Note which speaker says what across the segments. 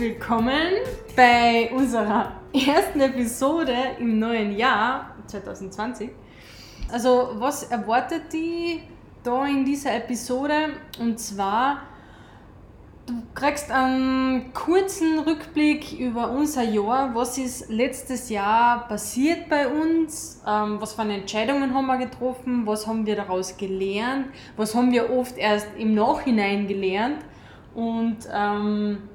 Speaker 1: willkommen bei unserer ersten Episode im neuen Jahr 2020. Also, was erwartet die da in dieser Episode? Und zwar, du kriegst einen kurzen Rückblick über unser Jahr. Was ist letztes Jahr passiert bei uns? Ähm, was für Entscheidungen haben wir getroffen? Was haben wir daraus gelernt? Was haben wir oft erst im Nachhinein gelernt? Und ähm,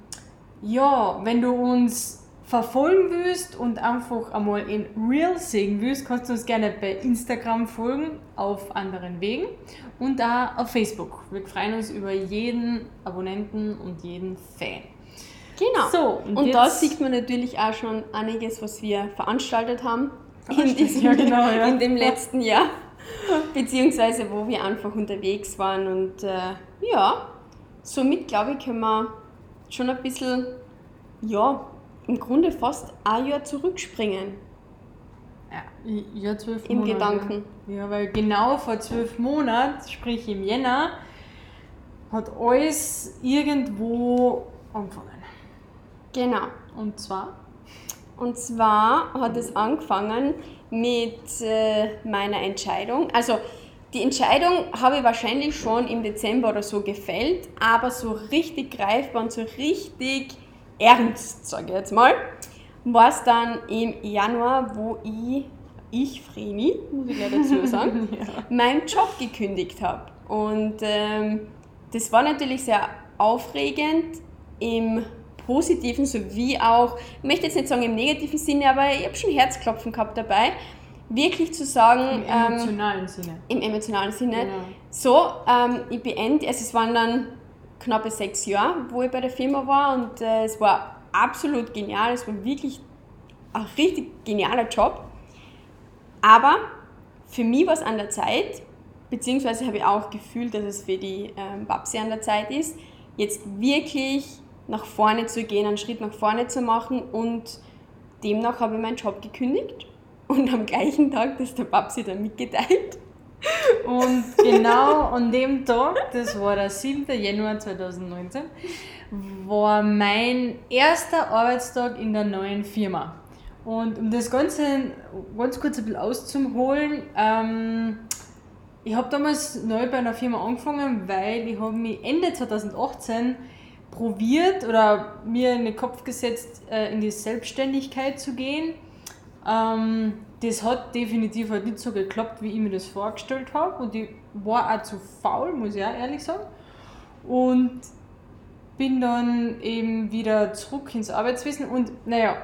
Speaker 1: ja, wenn du uns verfolgen willst und einfach einmal in Real sehen willst, kannst du uns gerne bei Instagram folgen, auf anderen Wegen und auch auf Facebook. Wir freuen uns über jeden Abonnenten und jeden Fan.
Speaker 2: Genau. So, und, und da sieht man natürlich auch schon einiges, was wir veranstaltet haben in, diesem, ja, genau, ja. in dem letzten Jahr, beziehungsweise wo wir einfach unterwegs waren. Und äh, ja, somit glaube ich, können wir schon ein bisschen, ja, im Grunde fast ein Jahr zurückspringen.
Speaker 1: Ja, ja zwölf
Speaker 2: Im Monate. Gedanken.
Speaker 1: Ja, weil genau vor zwölf Monaten, sprich im Jänner, hat alles irgendwo angefangen.
Speaker 2: Genau.
Speaker 1: Und zwar?
Speaker 2: Und zwar hat es angefangen mit äh, meiner Entscheidung. Also die Entscheidung habe ich wahrscheinlich schon im Dezember oder so gefällt, aber so richtig greifbar und so richtig ernst, sage ich jetzt mal, war es dann im Januar, wo ich, ich Vreni, muss ich gleich dazu sagen, ja. meinen Job gekündigt habe. Und ähm, das war natürlich sehr aufregend im positiven sowie auch, ich möchte jetzt nicht sagen im negativen Sinne, aber ich habe schon Herzklopfen gehabt dabei, wirklich zu sagen.
Speaker 1: Im ähm, emotionalen ähm, Sinne.
Speaker 2: Im emotionalen Sinne. Genau. So, ähm, ich beende, also es waren dann knappe sechs Jahre, wo ich bei der Firma war und äh, es war absolut genial, es war wirklich ein richtig genialer Job. Aber für mich war es an der Zeit, beziehungsweise habe ich auch gefühlt, dass es für die ähm, Babsi an der Zeit ist, jetzt wirklich nach vorne zu gehen, einen Schritt nach vorne zu machen und demnach habe ich meinen Job gekündigt und am gleichen Tag das der Babsi dann mitgeteilt.
Speaker 1: Und genau an dem Tag, das war der 7. Januar 2019, war mein erster Arbeitstag in der neuen Firma. Und um das Ganze ganz kurz ein bisschen auszuholen, ähm, ich habe damals neu bei einer Firma angefangen, weil ich habe mich Ende 2018 probiert oder mir in den Kopf gesetzt, äh, in die Selbstständigkeit zu gehen ähm, das hat definitiv halt nicht so geklappt, wie ich mir das vorgestellt habe. Und ich war auch zu faul, muss ich auch ehrlich sagen. Und bin dann eben wieder zurück ins Arbeitswesen. Und naja,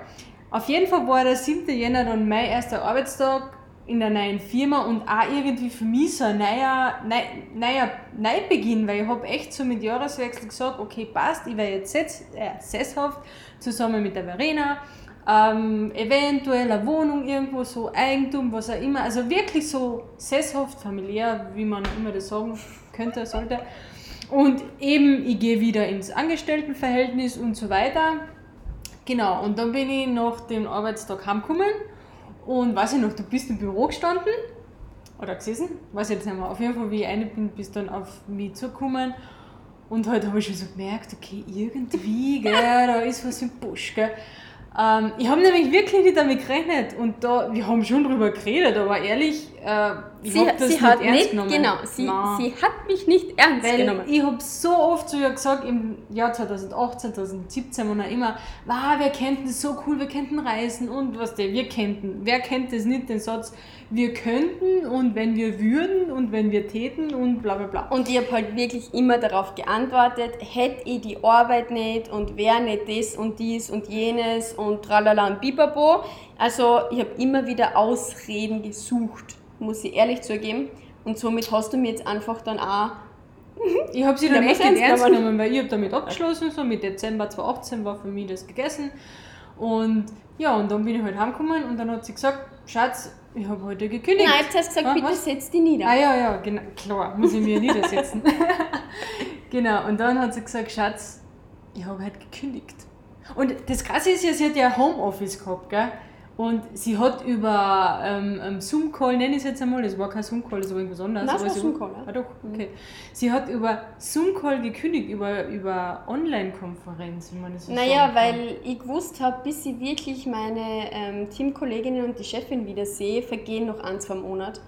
Speaker 1: auf jeden Fall war der 7. Jänner dann mein erster Arbeitstag in der neuen Firma und auch irgendwie für mich so ein neuer, neuer, neuer Neubeginn, weil ich habe echt so mit Jahreswechsel gesagt, okay, passt, ich werde jetzt äh, sesshaft zusammen mit der Verena ähm, eventuell eine Wohnung irgendwo, so Eigentum, was auch immer. Also wirklich so sesshaft, familiär, wie man immer das sagen könnte, sollte. Und eben, ich gehe wieder ins Angestelltenverhältnis und so weiter. Genau, und dann bin ich nach dem Arbeitstag heimgekommen und weiß ich noch, du bist im Büro gestanden oder gesessen, weiß ich jetzt nicht mehr. Auf jeden Fall, wie ich eine bin, bist dann auf mich zugekommen und heute habe ich schon so gemerkt, okay, irgendwie, gell, da ist was im Busch, gell. Ähm, ich habe nämlich wirklich nicht damit gerechnet und da, wir haben schon drüber geredet, aber ehrlich, äh, ich habe das
Speaker 2: sie
Speaker 1: nicht
Speaker 2: hat
Speaker 1: ernst
Speaker 2: nicht,
Speaker 1: genommen.
Speaker 2: Genau, sie, sie hat mich nicht ernst
Speaker 1: Weil
Speaker 2: genommen.
Speaker 1: Ich habe so oft zu ihr gesagt, im Jahr 2018, 2017 und auch immer, wow, wir könnten so cool, wir könnten reisen und was der, wir könnten. Wer kennt das nicht, den Satz, wir könnten und wenn wir würden und wenn wir täten und bla bla bla.
Speaker 2: Und ich habe halt wirklich immer darauf geantwortet, hätte ich die Arbeit nicht und wäre nicht das und dies und jenes und tralala und bibabo. Also ich habe immer wieder Ausreden gesucht, muss ich ehrlich zugeben. Und somit hast du mir jetzt einfach dann auch
Speaker 1: ich habe sie dann echt ernst genommen, weil ich habe damit abgeschlossen, so mit Dezember 2018 war für mich das gegessen. Und ja, und dann bin ich halt heimgekommen und dann hat sie gesagt, Schatz, ich habe heute gekündigt.
Speaker 2: Nein, jetzt hast du gesagt, ah, bitte was? setz dich nieder.
Speaker 1: Ah ja, ja, genau, klar, muss ich mir niedersetzen. genau, und dann hat sie gesagt, Schatz, ich habe heute gekündigt. Und das Krasse ist ja, sie hat ja Homeoffice gehabt, gell? Und sie hat über ähm, ähm, Zoom-Call, nenne ich es jetzt einmal, das war kein Zoom-Call, das war irgendwas anderes.
Speaker 2: Nein, es
Speaker 1: aber
Speaker 2: war Zoom-Call, ja.
Speaker 1: Ah, doch, okay. Sie hat über Zoom-Call gekündigt, über, über Online-Konferenz, wie man das so
Speaker 2: Naja, weil ich gewusst habe, bis ich wirklich meine ähm, Teamkolleginnen und die Chefin wieder sehe, vergehen noch ein, zwei Monate.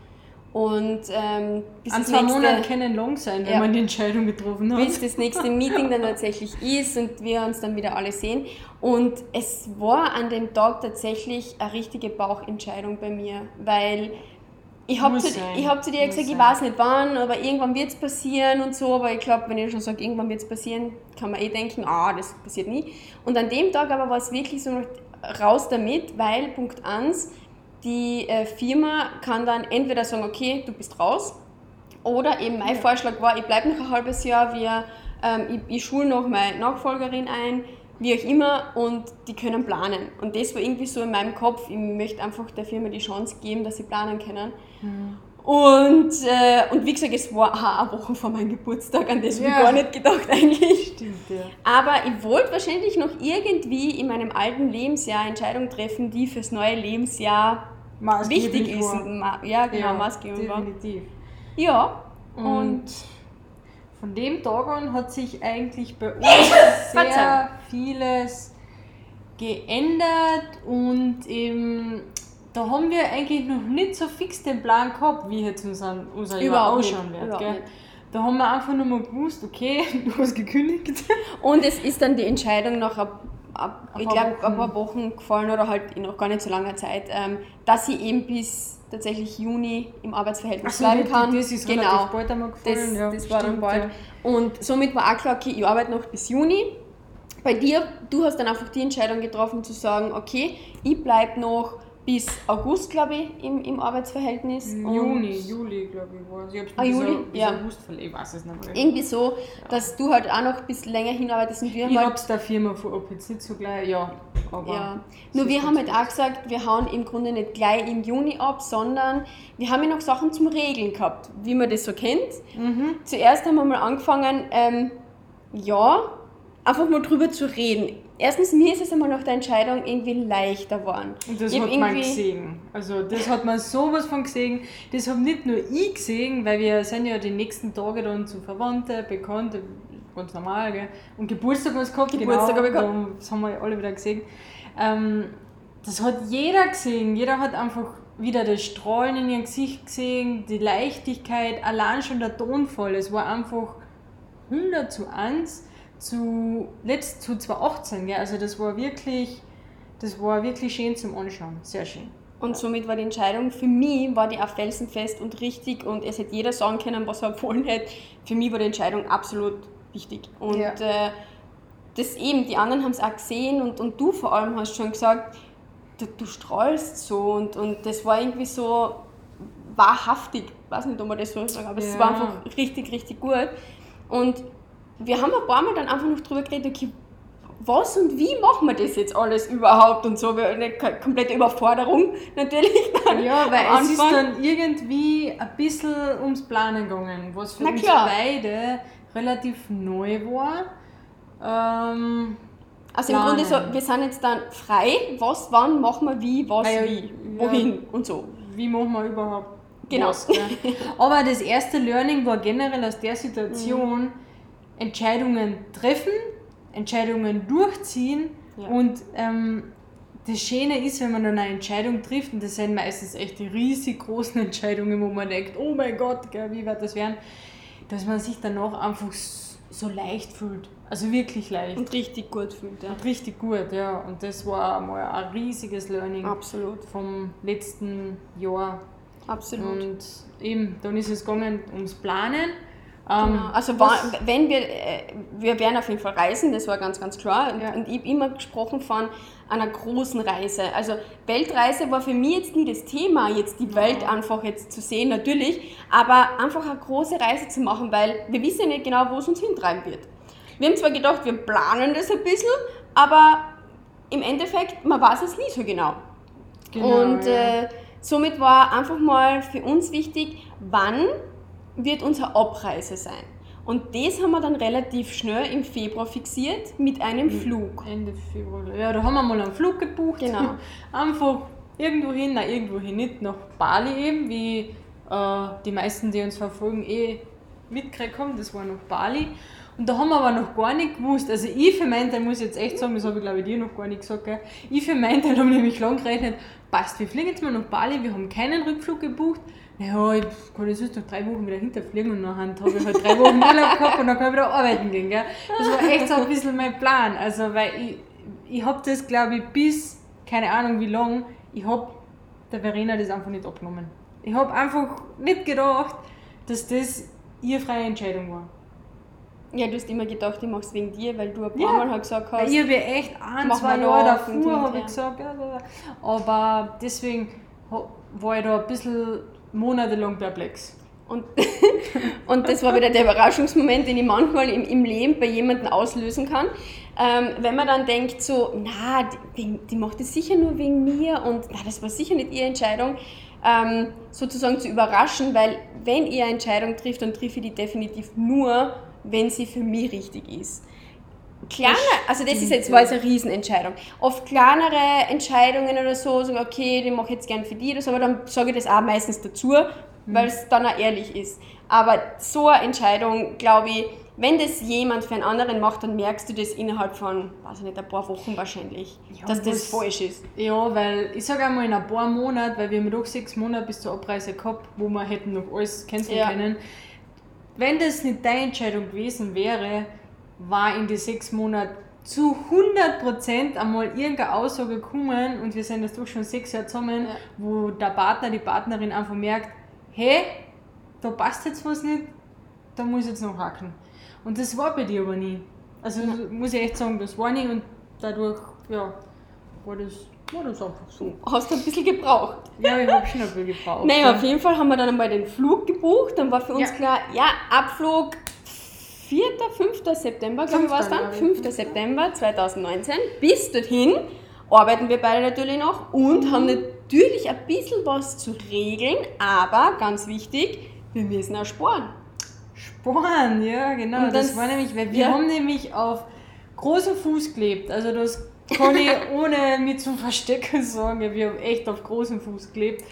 Speaker 2: Und ähm, bis,
Speaker 1: An zwei Monaten können lang sein, wenn
Speaker 2: Ja.
Speaker 1: man die Entscheidung getroffen hat.
Speaker 2: bis das nächste Meeting dann tatsächlich ist und wir uns dann wieder alle sehen. Und es war an dem Tag tatsächlich eine richtige Bauchentscheidung bei mir, weil ich habe zu, ich hab zu dir
Speaker 1: Muss
Speaker 2: gesagt, ich
Speaker 1: sein.
Speaker 2: weiß nicht wann, aber irgendwann wird es passieren und so. Aber ich glaube, wenn ich schon sage, irgendwann wird es passieren, kann man eh denken, ah, das passiert nie. Und an dem Tag aber war es wirklich so noch raus damit, weil Punkt 1, die äh, Firma kann dann entweder sagen, okay, du bist raus, oder eben mein Vorschlag war, ich bleibe noch ein halbes Jahr, wir, ähm, ich, ich schule noch meine Nachfolgerin ein, wie auch immer, und die können planen. Und das war irgendwie so in meinem Kopf, ich möchte einfach der Firma die Chance geben, dass sie planen können. Und, äh, und wie gesagt, es war auch eine Woche vor meinem Geburtstag, an das habe ich
Speaker 1: Ja.
Speaker 2: gar nicht gedacht eigentlich.
Speaker 1: Stimmt, ja.
Speaker 2: Aber ich wollte wahrscheinlich noch irgendwie in meinem alten Lebensjahr Entscheidungen treffen, die fürs neue Lebensjahr wichtig ist.
Speaker 1: war.
Speaker 2: Ja, genau,
Speaker 1: Ja,
Speaker 2: maßgebend war.
Speaker 1: definitiv.
Speaker 2: Ja,
Speaker 1: Und,
Speaker 2: und
Speaker 1: von dem Tag an hat sich eigentlich bei uns sehr vieles geändert und eben da haben wir eigentlich noch nicht so fix den Plan gehabt, wie jetzt unser, unser Jahr ausschauen wird. Gell?
Speaker 2: nicht.
Speaker 1: Da haben wir einfach nur mal gewusst, okay, du hast gekündigt.
Speaker 2: Und es ist dann die Entscheidung nach ab, ab, ich glaube, ein paar Wochen gefallen oder halt in noch gar nicht so langer Zeit, ähm, dass ich eben bis tatsächlich Juni im Arbeitsverhältnis
Speaker 1: so,
Speaker 2: bleiben kann.
Speaker 1: das ist
Speaker 2: genau.
Speaker 1: bald einmal gefallen.
Speaker 2: Das,
Speaker 1: ja,
Speaker 2: das war dann bald. Und somit war auch klar, okay, ich arbeite noch bis Juni. Bei dir, du hast dann einfach die Entscheidung getroffen zu sagen, okay, ich bleibe noch bis August, glaube ich, im, im Arbeitsverhältnis.
Speaker 1: Juni, Juli, glaube ich, war es. Ich hab's
Speaker 2: Ah,
Speaker 1: bis
Speaker 2: Juli?
Speaker 1: Bis
Speaker 2: Ja.
Speaker 1: August verlegt, ich weiß es nicht mehr.
Speaker 2: Irgendwie so, dass du halt auch noch bis länger hinarbeitest und wir
Speaker 1: Ich
Speaker 2: halt
Speaker 1: hab's der Firma vor ob jetzt nicht so gleich, ja. Aber
Speaker 2: Ja,
Speaker 1: es
Speaker 2: nur wir haben halt auch gesagt, wir hauen im Grunde nicht gleich im Juni ab, sondern wir haben ja noch Sachen zum Regeln gehabt, wie man das so kennt.
Speaker 1: Mhm.
Speaker 2: Zuerst haben wir mal angefangen, ähm, ja, einfach mal drüber zu reden. Erstens, mir ist es einmal nach der Entscheidung irgendwie leichter geworden.
Speaker 1: Und das
Speaker 2: Ich
Speaker 1: hat man gesehen. Also das hat man sowas von gesehen. Das habe nicht nur ich gesehen, weil wir sind ja die nächsten Tage dann zu Verwandte, Bekannte, ganz normal, gell? Und Geburtstag was gehabt,
Speaker 2: Geburtstag
Speaker 1: genau.
Speaker 2: gehabt.
Speaker 1: Da- Das haben wir alle wieder gesehen. Ähm, das hat jeder gesehen. Jeder hat einfach wieder das Strahlen in ihrem Gesicht gesehen, die Leichtigkeit, allein schon der Tonfall. Es war einfach 100 zu 1 zu, letzt, zu 2018. Gell? Also das war wirklich, das war wirklich schön zum Anschauen. Sehr schön.
Speaker 2: Und somit war die Entscheidung, für mich war die auch felsenfest und richtig und es hätte jeder sagen können, was er empfohlen hätte. Für mich war die Entscheidung absolut wichtig. Und
Speaker 1: Ja.
Speaker 2: äh, das eben, die anderen haben es auch gesehen und, und du vor allem hast schon gesagt, du, du strahlst so und, und das war irgendwie so wahrhaftig. Ich weiß nicht, ob man das so sagt, aber es
Speaker 1: Ja.
Speaker 2: war einfach richtig, richtig gut. Und wir haben ein paar Mal dann einfach noch drüber geredet, okay, was und wie machen wir das jetzt alles überhaupt und so. Eine komplette Überforderung natürlich.
Speaker 1: Ja, weil es ist dann irgendwie ein bisschen ums Planen gegangen, was für
Speaker 2: Na
Speaker 1: uns
Speaker 2: klar.
Speaker 1: beide relativ neu war. Ähm,
Speaker 2: Also im Grunde so,
Speaker 1: planen.
Speaker 2: wir sind jetzt dann frei, was, wann machen wir wie, was,
Speaker 1: ja,
Speaker 2: wie,
Speaker 1: ja.
Speaker 2: wohin und so.
Speaker 1: wie machen wir überhaupt
Speaker 2: Genau.
Speaker 1: was. Gell? Aber das erste Learning war generell aus der Situation, Entscheidungen treffen, Entscheidungen durchziehen
Speaker 2: Ja.
Speaker 1: und ähm, das Schöne ist, wenn man dann eine Entscheidung trifft, und das sind meistens echt die riesig großen Entscheidungen, wo man denkt, oh mein Gott, gell, wie wird das werden, dass man sich danach einfach so leicht fühlt. Also wirklich leicht.
Speaker 2: Und richtig gut fühlt, ja.
Speaker 1: Und richtig gut, ja. Und das war mal ein riesiges Learning
Speaker 2: Absolut,
Speaker 1: vom letzten Jahr.
Speaker 2: absolut.
Speaker 1: Und eben, dann ist es gegangen ums Planen. Ähm,
Speaker 2: Genau. Also war, wenn wir, äh, wir werden auf jeden Fall reisen, das war ganz, ganz klar. Und,
Speaker 1: Ja.
Speaker 2: und ich habe immer gesprochen von einer großen Reise. Also Weltreise war für mich jetzt nie das Thema, jetzt die Welt einfach jetzt zu sehen, natürlich, aber einfach eine große Reise zu machen, weil wir wissen ja nicht genau, wo es uns hintreiben wird. Wir haben zwar gedacht, wir planen das ein bisschen, aber im Endeffekt, man weiß es nie so genau.
Speaker 1: Genau,
Speaker 2: und
Speaker 1: ja.
Speaker 2: äh, somit war einfach mal für uns wichtig, wann wird unsere Abreise sein. Und das haben wir dann relativ schnell im Februar fixiert mit einem Flug.
Speaker 1: Ende Februar. Ja, da haben wir mal einen Flug gebucht.
Speaker 2: Genau.
Speaker 1: Einfach irgendwo hin, nein, irgendwo hin, nicht nach Bali eben, wie äh, die meisten, die uns verfolgen, eh mitgekriegt haben. Das war nach Bali. Und da haben wir aber noch gar nicht gewusst. Also ich für meinen Teil muss jetzt echt sagen, das habe ich glaube ich dir noch gar nicht gesagt, gell? ich für meinen Teil habe nämlich lang gerechnet, passt, wir fliegen jetzt mal nach Bali, wir haben keinen Rückflug gebucht. Naja, ich kann jetzt sonst noch drei Wochen wieder hinterfliegen und nachher habe ich halt drei Wochen Urlaub gehabt und dann kann ich wieder arbeiten gehen. Gell? Das war echt so ein bisschen mein Plan. Also, weil ich, ich habe das glaube ich bis, keine Ahnung wie lang, ich habe der Verena das einfach nicht abgenommen. Ich habe einfach nicht gedacht, dass das ihre freie Entscheidung war.
Speaker 2: Ja, du hast immer gedacht, ich mache es wegen dir, weil du ein paar
Speaker 1: Ja.
Speaker 2: Mal halt gesagt hast.
Speaker 1: Ich habe ja echt ein, zwei Jahre davor habe ich gesagt, ja, ja, ja. aber deswegen war ich da ein bisschen monatelang perplex.
Speaker 2: Und, und das war wieder der Überraschungsmoment, den ich manchmal im, im Leben bei jemandem auslösen kann. Ähm, wenn man dann denkt, so, na, die, die macht das sicher nur wegen mir und na, das war sicher nicht ihre Entscheidung, ähm, sozusagen zu überraschen, weil wenn ihr eine Entscheidung trifft, dann trifft ich die definitiv nur, wenn sie für mich richtig ist. Kleine, also das ist jetzt, war jetzt eine Riesenentscheidung. Oft kleinere Entscheidungen oder so, sagen, okay, die mache ich jetzt gern für die oder so, aber dann sage ich das auch meistens dazu, weil es dann auch ehrlich ist. Aber so eine Entscheidung, glaube ich, wenn das jemand für einen anderen macht, dann merkst du das innerhalb von, weiß ich nicht, ein paar Wochen wahrscheinlich,
Speaker 1: Ja,
Speaker 2: dass das falsch ist.
Speaker 1: Ja, weil ich sage einmal in ein paar Monaten, weil wir haben doch sechs Monate bis zur Abreise gehabt, wo wir hätten noch alles canceln
Speaker 2: Ja.
Speaker 1: können. Wenn das nicht deine Entscheidung gewesen wäre, war in die sechs Monaten zu 100% einmal irgendeine Aussage gekommen und wir sind jetzt doch schon sechs Jahre zusammen,
Speaker 2: Ja.
Speaker 1: wo der Partner, die Partnerin einfach merkt, hey, da passt jetzt was nicht, da muss ich jetzt noch haken. Und das war bei dir aber nie. Also muss ich echt sagen, das war nie und dadurch, ja, war das, war das einfach so.
Speaker 2: Hast du ein bisschen gebraucht.
Speaker 1: Ja, ich habe schon ein bisschen gebraucht.
Speaker 2: Naja,
Speaker 1: ja.
Speaker 2: auf jeden Fall haben wir dann einmal den Flug gebucht. Dann war für uns
Speaker 1: Ja.
Speaker 2: klar, ja, Abflug 4., 5. September, glaube ich, war es dann.
Speaker 1: Fünfter, glaub
Speaker 2: 5. September 2019. Bis dorthin arbeiten wir beide natürlich noch und haben natürlich ein bisschen was zu regeln, aber ganz wichtig, wir müssen auch sparen.
Speaker 1: Sporn, ja, genau.
Speaker 2: Und
Speaker 1: das
Speaker 2: dann-
Speaker 1: war nämlich, weil wir
Speaker 2: ja.
Speaker 1: haben nämlich auf großem Fuß gelebt. Also das kann ich ohne mich zu verstecken sagen. Wir haben echt auf großem Fuß gelebt.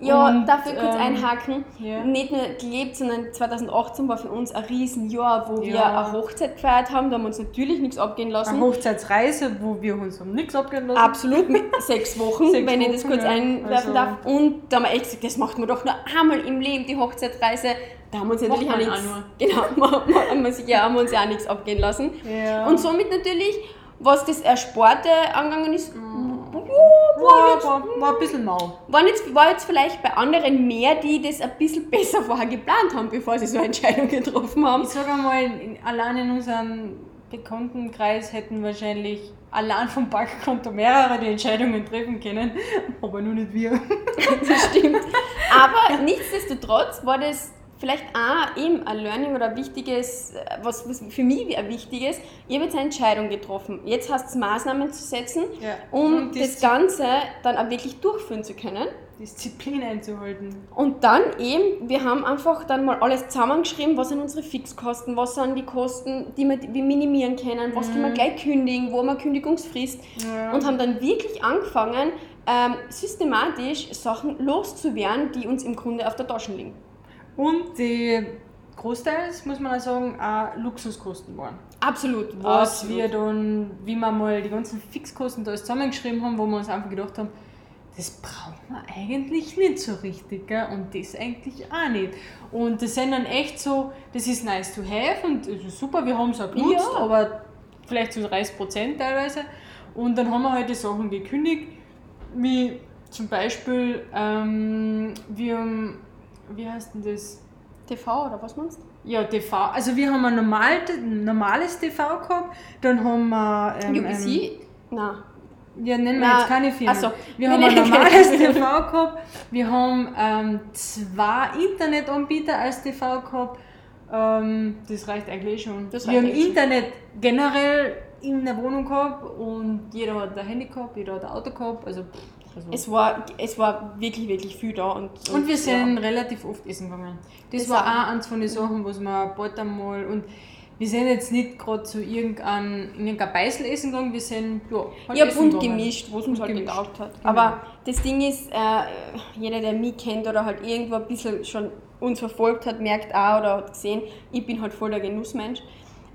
Speaker 2: Ja,
Speaker 1: Und,
Speaker 2: dafür kurz
Speaker 1: ähm,
Speaker 2: einhaken.
Speaker 1: ja.
Speaker 2: Nicht nur gelebt, sondern 2018 war für uns ein Riesenjahr, wo wir
Speaker 1: Ja.
Speaker 2: eine Hochzeit gefeiert haben. Da haben wir uns natürlich nichts abgehen lassen.
Speaker 1: Eine Hochzeitsreise, wo wir uns um nichts abgehen lassen.
Speaker 2: Absolut, mit sechs Wochen,
Speaker 1: Sechs
Speaker 2: wenn ich das
Speaker 1: Wochen,
Speaker 2: kurz
Speaker 1: ja.
Speaker 2: einwerfen
Speaker 1: Also-
Speaker 2: darf. Und da haben wir echt gesagt, das macht man doch nur einmal im Leben, die Hochzeitsreise. Da haben wir uns natürlich auch nichts. Genau, haben wir ja, haben wir uns ja auch nichts abgehen lassen.
Speaker 1: Ja.
Speaker 2: Und somit natürlich, was das Ersparte angegangen ist,
Speaker 1: Mm.
Speaker 2: Ja, war,
Speaker 1: war,
Speaker 2: jetzt,
Speaker 1: war, war ein bisschen mau.
Speaker 2: waren jetzt, war jetzt vielleicht bei anderen mehr, die das ein bisschen besser vorher geplant haben, bevor sie so eine Entscheidung getroffen haben.
Speaker 1: Ich sage einmal, in, allein in unserem Bekanntenkreis hätten wahrscheinlich allein vom Bankkonto mehrere die Entscheidungen treffen können, aber nur nicht wir.
Speaker 2: Das stimmt. Aber nichtsdestotrotz war das vielleicht auch eben ein Learning oder ein wichtiges, äh, was, was für mich ein wichtiges, ich habe jetzt eine Entscheidung getroffen. Jetzt hast es Maßnahmen zu setzen,
Speaker 1: Ja.
Speaker 2: um das Ganze dann auch wirklich durchführen zu können.
Speaker 1: Disziplin einzuhalten.
Speaker 2: Und dann eben, wir haben einfach dann mal alles zusammengeschrieben, was sind unsere Fixkosten, was sind die Kosten, die wir, wir minimieren können, was können wir gleich kündigen, wo haben wir Kündigungsfrist
Speaker 1: Ja.
Speaker 2: und haben dann wirklich angefangen, ähm, systematisch Sachen loszuwerden, die uns im Grunde auf der Tasche liegen.
Speaker 1: Und die großteils, muss man auch sagen, auch Luxuskosten waren.
Speaker 2: Absolut.
Speaker 1: Was
Speaker 2: absolut.
Speaker 1: wir dann, wie wir mal die ganzen Fixkosten da alles zusammengeschrieben haben, wo wir uns einfach gedacht haben, das brauchen wir eigentlich nicht so richtig, gell? und das eigentlich auch nicht. Und das sind dann echt so, das ist nice to have und super, wir haben es auch genutzt,
Speaker 2: Ja.
Speaker 1: aber vielleicht zu 30 Prozent teilweise. Und dann haben wir halt die Sachen gekündigt, wie zum Beispiel, ähm, wir haben, wie heißt denn das?
Speaker 2: TV oder was meinst du?
Speaker 1: Ja, TV. Also wir haben ein normal, normales TV gehabt, dann haben wir... Ähm,
Speaker 2: UBC? Nein.
Speaker 1: Ähm, ja, nennen wir
Speaker 2: Na,
Speaker 1: jetzt keine Firmen.
Speaker 2: so.
Speaker 1: Wir haben ein normales. TV gehabt, wir haben ähm, zwei Internetanbieter als TV gehabt. Ähm, das reicht eigentlich schon.
Speaker 2: Das
Speaker 1: wir haben
Speaker 2: schon.
Speaker 1: Internet generell in der Wohnung gehabt und jeder hat ein Handy gehabt, jeder hat ein Auto gehabt. Also, pff, Also.
Speaker 2: Es war, es war wirklich, wirklich viel da. Und,
Speaker 1: Und wir sind
Speaker 2: ja.
Speaker 1: relativ oft essen gegangen. Das,
Speaker 2: Das
Speaker 1: war
Speaker 2: auch.
Speaker 1: eins von den Sachen, was wir bald einmal. Und wir sind jetzt nicht gerade zu irgendein, in irgendein Beißel essen gegangen, wir sind ja, halt
Speaker 2: Ja, bunt gemischt, was uns halt getaugt hat.
Speaker 1: Genau.
Speaker 2: Aber das Ding ist, äh, jeder, der mich kennt oder halt irgendwo ein bisschen schon uns verfolgt hat, merkt auch oder hat gesehen, ich bin halt voll der Genussmensch.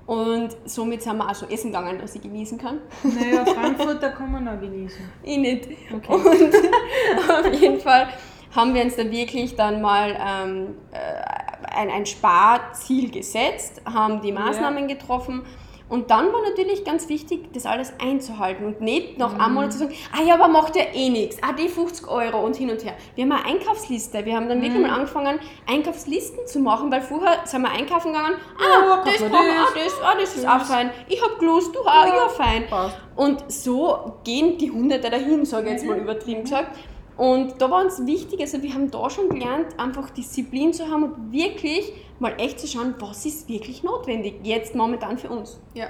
Speaker 2: Und somit sind wir auch so essen gegangen, dass ich genießen kann.
Speaker 1: Naja, Frankfurter kann man auch genießen.
Speaker 2: Ich nicht.
Speaker 1: Okay.
Speaker 2: Und auf jeden Fall haben wir uns da wirklich dann mal ähm, äh, ein, ein Sparziel gesetzt, haben die Maßnahmen getroffen. Und dann war natürlich ganz wichtig, das alles einzuhalten und nicht noch einmal zu sagen, ah ja, aber macht ja eh nichts, ah die 50 Euro und hin und her. Wir haben eine Einkaufsliste, wir haben dann wirklich mal angefangen, Einkaufslisten zu machen, weil vorher sind wir einkaufen gegangen, ah, das
Speaker 1: kaufen wir
Speaker 2: brauchen wir, ah,
Speaker 1: das,
Speaker 2: das, ah, das ist auch
Speaker 1: das.
Speaker 2: fein, ich hab Lust, du auch, ja, fein.
Speaker 1: Passt.
Speaker 2: Und so gehen die Hunderte dahin, sage ich jetzt mal übertrieben gesagt. Und da war uns wichtig, also wir haben da schon gelernt, einfach Disziplin zu haben und wirklich mal echt zu schauen, was ist wirklich notwendig, jetzt momentan für uns.
Speaker 1: Ja.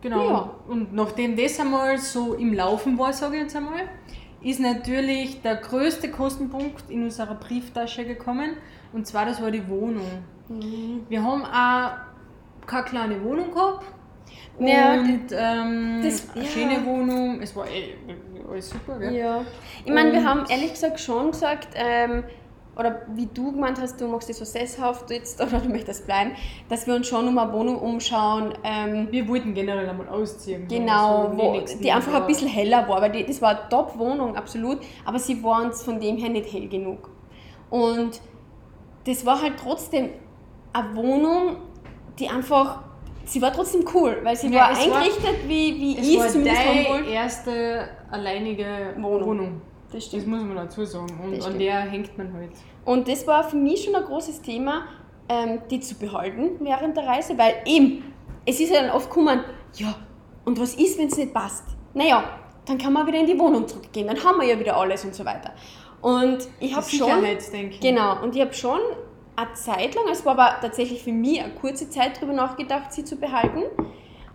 Speaker 1: Genau.
Speaker 2: Ja.
Speaker 1: Und nachdem das einmal so im Laufen war, sage ich jetzt einmal, ist natürlich der größte Kostenpunkt in unserer Brieftasche gekommen. Und zwar, das war die Wohnung. Wir haben auch keine kleine Wohnung gehabt.
Speaker 2: Ja,
Speaker 1: und ähm,
Speaker 2: das- ja.
Speaker 1: schöne Wohnung. Es war eh, alles super, gell?
Speaker 2: Ja. Ich meine, wir haben ehrlich gesagt schon gesagt, ähm, oder wie du gemeint hast, du machst dich so sesshaft jetzt oder du möchtest bleiben, dass wir uns schon um eine Wohnung umschauen. Ähm,
Speaker 1: Wir wollten generell einmal ausziehen.
Speaker 2: Genau,
Speaker 1: so
Speaker 2: wo, die einfach ein
Speaker 1: aber-
Speaker 2: bisschen heller war, weil die, das war eine Top-Wohnung, absolut, aber sie war uns von dem her nicht hell genug. Und das war halt trotzdem eine Wohnung, die einfach, sie war trotzdem cool, weil sie
Speaker 1: Ja,
Speaker 2: war
Speaker 1: es war-
Speaker 2: eingerichtet, wie, wie
Speaker 1: Es
Speaker 2: ich
Speaker 1: war
Speaker 2: es zumindest haben
Speaker 1: deine
Speaker 2: wollte.
Speaker 1: erste alleinige
Speaker 2: Wohnung.
Speaker 1: Wohnung.
Speaker 2: Das
Speaker 1: Das muss man dazu sagen. Und
Speaker 2: Das
Speaker 1: an der hängt man halt.
Speaker 2: Und das war für mich schon ein großes Thema, ähm, die zu behalten während der Reise, weil eben, es ist ja dann oft gekommen, ja, und was ist, wenn es nicht passt? Naja, dann kann man wieder in die Wohnung zurückgehen, dann haben wir ja wieder alles und so weiter. Und ich habe schon, genau, und ich habe schon eine Zeit lang, es war aber tatsächlich für mich eine kurze Zeit darüber nachgedacht, sie zu behalten.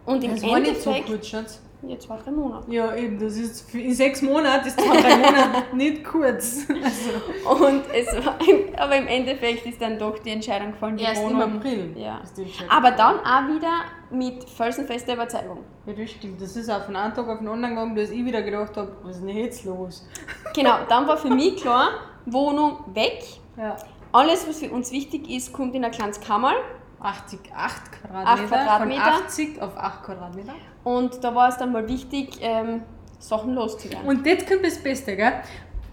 Speaker 2: Und im
Speaker 1: Das war nicht so
Speaker 2: Endeffekt,
Speaker 1: kurz, Schatz.
Speaker 2: ja, zwei, drei Monate.
Speaker 1: Ja, eben, das ist für, in sechs Monaten ist zwei, drei Monate nicht kurz. Also,
Speaker 2: Und es war, aber im Endeffekt ist dann doch die Entscheidung gefallen, die
Speaker 1: erst
Speaker 2: Wohnung.
Speaker 1: im April.
Speaker 2: Ja. Aber dann auch wieder mit felsenfester Überzeugung.
Speaker 1: Ja, das stimmt. Das ist auch von einem Tag auf den anderen gegangen, dass ich wieder gedacht habe, was ist denn jetzt los?
Speaker 2: Genau, dann war für mich klar, Wohnung weg.
Speaker 1: Ja.
Speaker 2: Alles, was für uns wichtig ist, kommt in ein kleines Kammerl.
Speaker 1: 80, 8 Quadratmeter.
Speaker 2: Quadratmeter.
Speaker 1: Von 80 auf 8 Quadratmeter.
Speaker 2: Und da war es dann mal wichtig, ähm, Sachen loszuwerden.
Speaker 1: Und jetzt kommt das Beste, gell?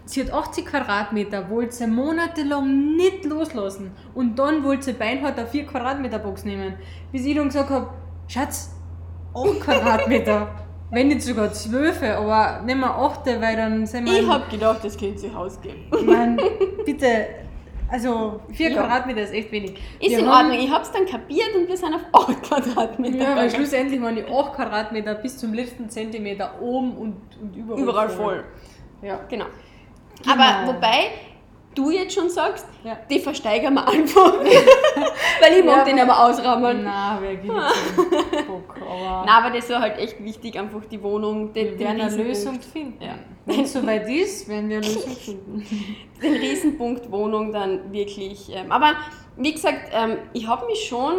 Speaker 1: Sie hat 80 Quadratmeter, wollte sie monatelang nicht loslassen. Und dann wollte sie beinhart eine 4 Quadratmeter Box nehmen. Bis ich dann gesagt habe, Schatz, 8 Quadratmeter. Wenn nicht sogar 12, aber nehmen wir 8, weil dann sind wir.
Speaker 2: ich habe gedacht, das könnte sich ausgeben.
Speaker 1: Ich mein, bitte, also 4
Speaker 2: Ja.
Speaker 1: Quadratmeter ist echt wenig.
Speaker 2: Ist
Speaker 1: Wir
Speaker 2: in Ordnung, ich habe es dann kapiert und wir sind auf 8 Quadratmeter.
Speaker 1: Ja, weil schlussendlich waren die 8 Quadratmeter bis zum letzten Zentimeter oben und, und überall,
Speaker 2: Überall voll.
Speaker 1: Ja.
Speaker 2: Genau.
Speaker 1: Genau.
Speaker 2: Aber wobei du jetzt schon sagst,
Speaker 1: Ja.
Speaker 2: die versteigern wir einfach. Weil ich mag
Speaker 1: Ja,
Speaker 2: den
Speaker 1: aber-
Speaker 2: ausrahmen.
Speaker 1: Den Bock? Aber
Speaker 2: Na, aber das war halt echt wichtig, einfach die Wohnung, den,
Speaker 1: wir
Speaker 2: den,
Speaker 1: werden eine Lösung finden.
Speaker 2: Ja.
Speaker 1: Wenn es soweit ist, werden wir eine Lösung finden.
Speaker 2: den Riesenpunkt Wohnung dann wirklich. Ähm, aber wie gesagt, ähm, ich habe mich schon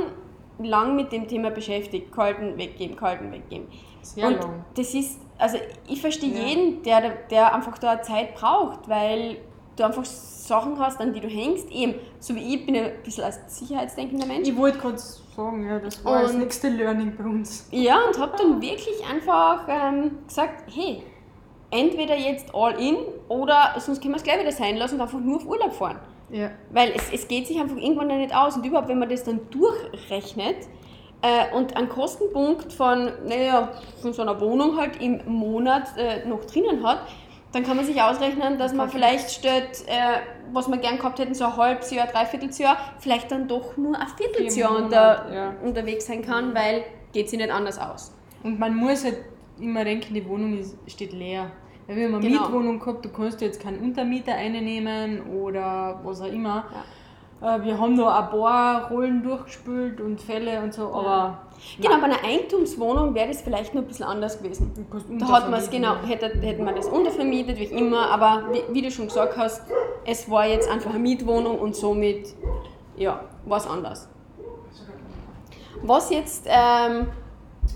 Speaker 2: lang mit dem Thema beschäftigt. Kalten weggeben, kalten weggeben.
Speaker 1: Sehr
Speaker 2: Und
Speaker 1: lang.
Speaker 2: das ist, also ich verstehe
Speaker 1: Ja.
Speaker 2: jeden, der, der einfach da Zeit braucht, weil du einfach Sachen hast, an die du hängst. Eben, so wie ich bin ein bisschen als sicherheitsdenkender Mensch.
Speaker 1: Ich wollte gerade sagen, ja, das war das
Speaker 2: Und-
Speaker 1: nächste Learning bei uns.
Speaker 2: Ja, und habe dann wirklich einfach ähm, gesagt, hey, entweder jetzt all in oder sonst können wir es gleich wieder sein lassen und einfach nur auf Urlaub fahren.
Speaker 1: Ja.
Speaker 2: Weil es, es geht sich einfach irgendwann dann nicht aus. Und überhaupt, wenn man das dann durchrechnet äh, und einen Kostenpunkt von, naja, von so einer Wohnung halt im Monat äh, noch drinnen hat, dann kann man sich ausrechnen, dass man vielleicht statt, äh, was wir gern gehabt hätten, so ein halbes Jahr, dreiviertel Jahr, vielleicht dann doch nur ein Vierteljahr
Speaker 1: Vier
Speaker 2: unter,
Speaker 1: ja.
Speaker 2: unterwegs sein kann, weil geht sich nicht anders aus.
Speaker 1: Und man muss halt immer denken, die Wohnung ist, steht leer. Weil wir haben eine
Speaker 2: Genau.
Speaker 1: Mietwohnung gehabt, du kannst jetzt keinen Untermieter einnehmen oder was auch immer. Äh, wir haben noch ein paar Rollen durchgespült und Fälle und so, aber.
Speaker 2: Genau, bei einer Eigentumswohnung wäre das vielleicht noch ein bisschen anders gewesen. Da hat man es, genau, hätte, hätte man das untervermietet, wie immer, aber wie, wie, du schon gesagt hast, es war jetzt einfach eine Mietwohnung und somit, ja, war es anders. Was jetzt ähm,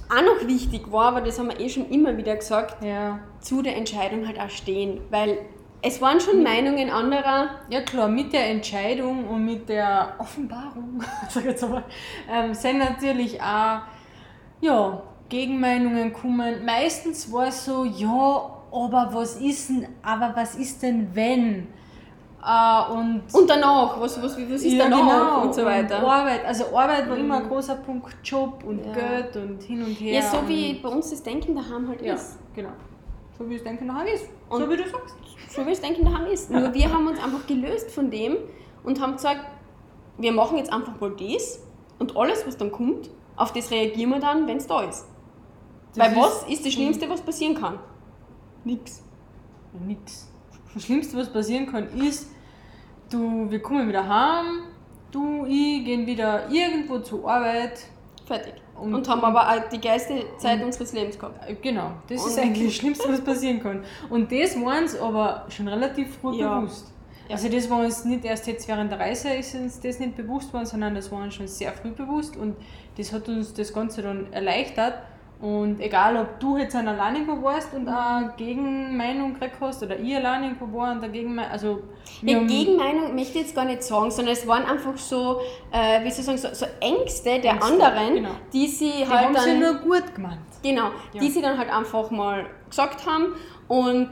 Speaker 2: auch noch wichtig war, aber das haben wir eh schon immer wieder gesagt,
Speaker 1: ja.
Speaker 2: zu der Entscheidung halt auch stehen, weil es waren schon Meinungen anderer.
Speaker 1: Ja klar, mit der Entscheidung und mit der Offenbarung, sag jetzt aber, ähm, sind natürlich auch ja, Gegenmeinungen kommen. Meistens war es so, ja, aber was ist denn, aber was ist denn wenn? Äh, und,
Speaker 2: und danach, was, was, was ist ja, danach genau. und so weiter.
Speaker 1: Und Arbeit, also Arbeit war mhm. immer ein großer Punkt, Job und ja. Geld und hin und her.
Speaker 2: Ja, so wie bei uns das Denken daheim halt
Speaker 1: ja,
Speaker 2: ist.
Speaker 1: genau. So wie das Denken daheim ist. Und so wie du sagst
Speaker 2: so wie es denken daheim ist. Nur wir haben uns einfach gelöst von dem und haben gesagt, wir machen jetzt einfach mal das und alles, was dann kommt, auf das reagieren wir dann, wenn es da ist. Das Weil ist was ist das Schlimmste, was passieren kann? Nix.
Speaker 1: Nix. Das Schlimmste, was passieren kann, ist, du, wir kommen wieder heim, du, ich gehen wieder irgendwo zur Arbeit.
Speaker 2: Fertig. Und, und, haben aber auch die geilste Zeit unseres Lebens gehabt.
Speaker 1: Äh, genau, das und ist eigentlich das Schlimmste, was passieren kann. Und das waren es aber schon relativ früh ja. bewusst. Also das war uns nicht erst jetzt während der Reise ist uns das nicht bewusst worden, sondern das war uns schon sehr früh bewusst und das hat uns das Ganze dann erleichtert und egal, ob du jetzt ein alleine irgendwo warst und eine Gegenmeinung gekriegt hast oder ich alleine irgendwo war und eine Gegenmeinung, also...
Speaker 2: Ja, Gegenmeinung möchte ich jetzt gar nicht sagen, sondern es waren einfach so, äh, wie soll ich sagen, so, so Ängste der Ängste, anderen, genau. die sie
Speaker 1: die
Speaker 2: halt
Speaker 1: haben
Speaker 2: dann...
Speaker 1: sie nur gut gemeint.
Speaker 2: Genau, ja. die sie dann halt einfach mal gesagt haben und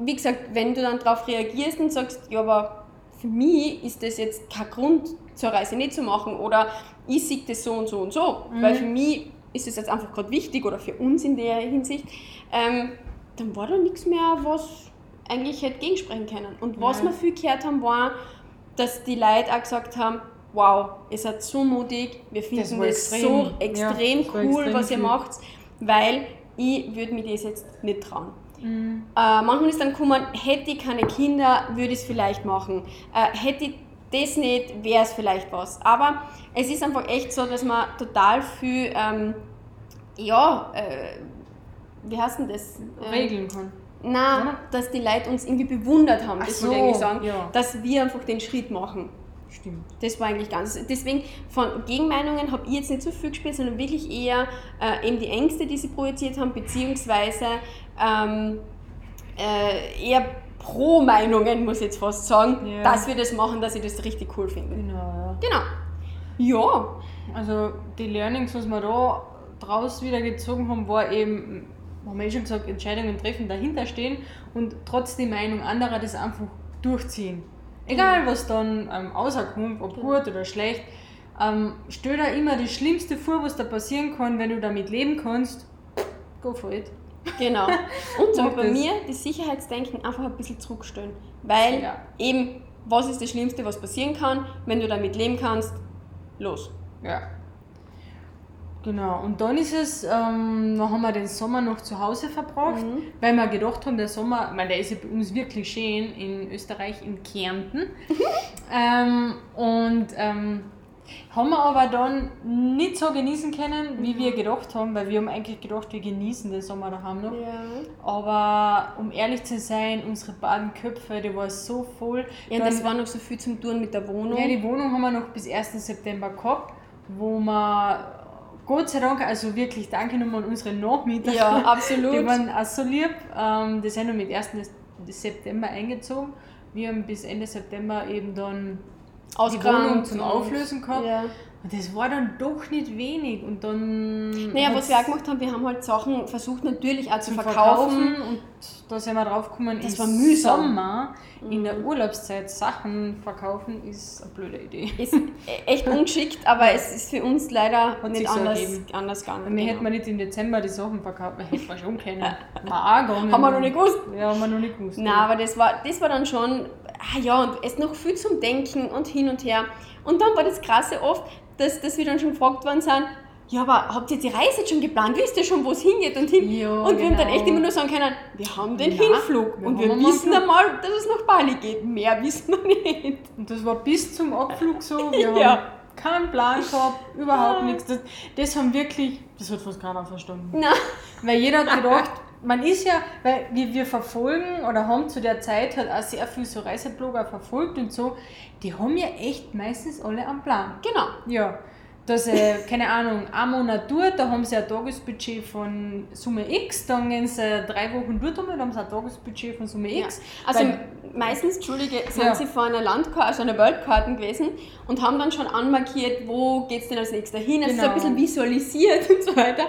Speaker 2: wie gesagt, wenn du dann darauf reagierst und sagst, ja, aber für mich ist das jetzt kein Grund, zur Reise nicht zu machen oder ich sehe das so und so und so, mhm. weil für mich ist es jetzt einfach gerade wichtig oder für uns in der Hinsicht, ähm, dann war da nichts mehr, was eigentlich hätte gegensprechen können. Und was ja. wir viel gehört haben, war, dass die Leute auch gesagt haben, wow, ihr seid so mutig, wir finden das, das extrem, so extrem ja, cool, extrem was ihr viel. macht, weil ich würde mir das jetzt nicht trauen. Mhm. Äh, manchmal ist dann gekommen, hätte ich keine Kinder, würde ich es vielleicht machen. Äh, hätte ich das nicht, wäre es vielleicht was. Aber es ist einfach echt so, dass man total viel, ähm, ja, äh, wie heißt denn das?
Speaker 1: Ähm, Regeln kann.
Speaker 2: Nein, ja. dass die Leute uns irgendwie bewundert haben, Ach das so, wollte ich eigentlich sagen, ja. dass wir einfach den Schritt machen.
Speaker 1: Stimmt.
Speaker 2: Das war eigentlich ganz. Deswegen von Gegenmeinungen habe ich jetzt nicht so viel gespielt, sondern wirklich eher äh, eben die Ängste, die sie projiziert haben, beziehungsweise ähm, äh, eher Pro-Meinungen, muss ich jetzt fast sagen, ja. dass wir das machen, dass ich das richtig cool finde.
Speaker 1: Genau, ja.
Speaker 2: Genau. Ja.
Speaker 1: Also die Learnings, was wir da draus wieder gezogen haben, war eben, haben wir eh schon gesagt, Entscheidungen treffen, dahinter stehen und trotz die Meinung anderer das einfach durchziehen. Egal was dann ähm, rauskommt, ob genau. gut oder schlecht, ähm, stell dir immer das Schlimmste vor, was da passieren kann, wenn du damit leben kannst, go for it.
Speaker 2: Genau. Und so bei mir das Sicherheitsdenken einfach ein bisschen zurückstellen. Weil ja. eben, was ist das Schlimmste, was passieren kann? Wenn du damit leben kannst, los.
Speaker 1: Ja. Genau, und dann ist es, ähm, dann haben wir den Sommer noch zu Hause verbracht, mhm. weil wir gedacht haben, der Sommer, ich meine, der ist ja bei uns wirklich schön in Österreich, in Kärnten. ähm, und ähm, haben wir aber dann nicht so genießen können, wie mhm. wir gedacht haben, weil wir haben eigentlich gedacht, wir genießen den Sommer daheim noch.
Speaker 2: Ja.
Speaker 1: Aber um ehrlich zu sein, unsere beiden Köpfe, die war so voll.
Speaker 2: Ja, dann, das war noch so viel zum Tun mit der Wohnung.
Speaker 1: Ja, die Wohnung haben wir noch bis 1. September gehabt, wo wir Gott sei Dank, also wirklich danke nochmal an unsere Nachmieter.
Speaker 2: Ja, absolut.
Speaker 1: Die waren auch so lieb. Ähm, die sind noch mit 1. September eingezogen. Wir haben bis Ende September eben dann die Wohnung zum Auflösen gehabt. Ja. Und das war dann doch nicht wenig. Und dann.
Speaker 2: Naja, was wir auch gemacht haben, wir haben halt Sachen versucht natürlich auch zu verkaufen.
Speaker 1: verkaufen. Und da sind wir drauf gekommen,
Speaker 2: das war mühsam.
Speaker 1: Sommer in der mhm. Urlaubszeit Sachen verkaufen ist eine blöde Idee.
Speaker 2: Ist echt ungeschickt, aber es ist für uns leider Hat nicht anders, so anders gegangen.
Speaker 1: Wir genau. hätten wir nicht im Dezember die Sachen verkauft, wir hätten wir schon können.
Speaker 2: Haben wir noch nicht gewusst.
Speaker 1: Ja, haben wir noch nicht gewusst.
Speaker 2: Nein, aber das war, das war dann schon, ah ja, und es noch viel zum Denken und hin und her. Und dann war das Krasse oft, dass, dass wir dann schon gefragt worden sind, ja, aber habt ihr die Reise jetzt schon geplant? Wisst ihr schon, wo es hingeht und hin?
Speaker 1: Ja,
Speaker 2: und wir haben dann
Speaker 1: genau.
Speaker 2: echt immer nur sagen können, wir haben den
Speaker 1: Ja,
Speaker 2: Hinflug
Speaker 1: wir
Speaker 2: und wir wissen einmal, dass es nach Bali geht. Mehr wissen wir nicht.
Speaker 1: Und das war bis zum Abflug so. Wir
Speaker 2: Ja.
Speaker 1: haben keinen Plan gehabt, überhaupt
Speaker 2: Ah.
Speaker 1: nichts. Das, das haben wirklich, das hat fast keiner verstanden.
Speaker 2: Na,
Speaker 1: Weil jeder hat gedacht, man ist ja, weil wir, wir verfolgen oder haben zu der Zeit halt auch sehr viel so Reiseblogger verfolgt und so, die haben ja echt meistens alle am Plan.
Speaker 2: genau.
Speaker 1: Ja, dass, äh, keine Ahnung, ein Monat dort, da haben sie ein Tagesbudget von Summe X, dann gehen sie drei Wochen dort einmal, da haben sie ein Tagesbudget von Summe
Speaker 2: Ja.
Speaker 1: X.
Speaker 2: Also
Speaker 1: Weil-
Speaker 2: meistens, Entschuldige, sind
Speaker 1: Ja.
Speaker 2: sie vor einer Landkarte, also einer Weltkarte gewesen und haben dann schon anmarkiert, wo geht es denn als nächster hin, also so ein
Speaker 1: Genau.
Speaker 2: bisschen visualisiert und so weiter.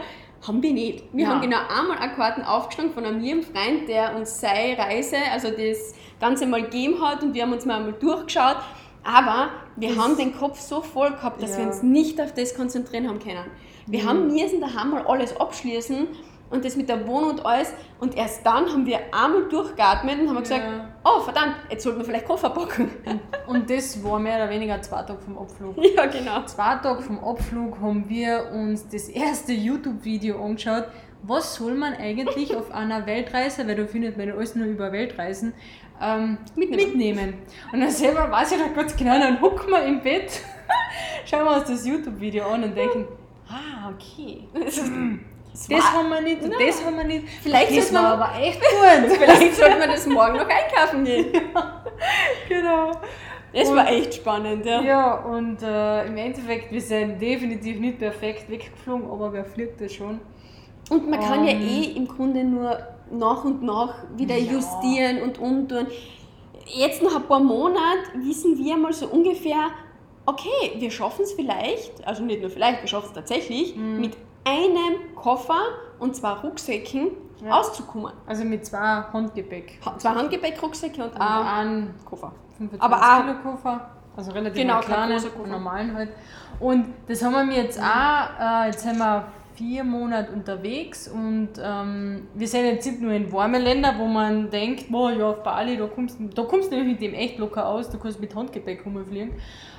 Speaker 2: Haben wir nicht. Wir
Speaker 1: Ja.
Speaker 2: haben genau einmal eine Karten aufgeschlagen von einem lieben Freund, der uns seine Reise, also das Ganze mal gegeben hat und wir haben uns mal einmal durchgeschaut. Aber wir
Speaker 1: Das-
Speaker 2: haben den Kopf so voll gehabt, dass
Speaker 1: Ja.
Speaker 2: wir uns nicht auf das konzentrieren haben können. Wir
Speaker 1: Mhm.
Speaker 2: haben müssen daheim mal alles abschließen und das mit der Wohnung und alles. Und erst dann haben wir einmal durchgeatmet und haben gesagt,
Speaker 1: Ja.
Speaker 2: oh verdammt, jetzt sollten wir vielleicht Koffer packen.
Speaker 1: Und das war mehr oder weniger zwei Tage vom Abflug.
Speaker 2: ja, genau.
Speaker 1: Zwei Tage vom Abflug haben wir uns das erste YouTube-Video angeschaut. Was soll man eigentlich auf einer Weltreise, weil da findet man alles nur über Weltreisen, ähm,
Speaker 2: Mitnehmen.
Speaker 1: mitnehmen. Und dann selber weiß ich noch ganz genau, dann hocken wir im Bett, schauen wir uns das YouTube-Video an und denken, ah, okay.
Speaker 2: Das, ist, das
Speaker 1: haben wir nicht und
Speaker 2: Nein.
Speaker 1: das haben wir nicht.
Speaker 2: Vielleicht
Speaker 1: das
Speaker 2: sollte
Speaker 1: war
Speaker 2: man-
Speaker 1: aber echt gut.
Speaker 2: vielleicht sollten wir das morgen noch einkaufen gehen.
Speaker 1: genau.
Speaker 2: Das
Speaker 1: Und-
Speaker 2: war echt spannend, ja.
Speaker 1: Ja, und äh, im Endeffekt, wir sind definitiv nicht perfekt weggeflogen, aber wer fliegt das schon?
Speaker 2: Und man kann ja
Speaker 1: Ähm.
Speaker 2: eh im Grunde nur nach und nach wieder
Speaker 1: Ja.
Speaker 2: justieren und umtun. Jetzt nach ein paar Monaten wissen wir mal so ungefähr, okay, wir schaffen es vielleicht, also nicht nur vielleicht, wir schaffen es tatsächlich,
Speaker 1: Mhm.
Speaker 2: mit einem Koffer und zwei Rucksäcken
Speaker 1: Ja.
Speaker 2: auszukommen.
Speaker 1: Also mit zwei Handgepäck.
Speaker 2: Ha- Zwei Handgepäckrucksäcke und
Speaker 1: Und
Speaker 2: ein
Speaker 1: einen
Speaker 2: Koffer.
Speaker 1: 25
Speaker 2: Aber auch-
Speaker 1: Kilo Koffer. Also relativ
Speaker 2: Genau,
Speaker 1: kleinen, normalen halt. Und das haben wir mir jetzt auch, äh, jetzt sind wir vier Monate unterwegs und ähm, wir sind jetzt nicht nur in warme Länder, wo man denkt, boah, ja, auf Bali, da kommst, du- da kommst du nämlich mit dem echt locker aus, du kannst mit Handgepäck rumfliegen.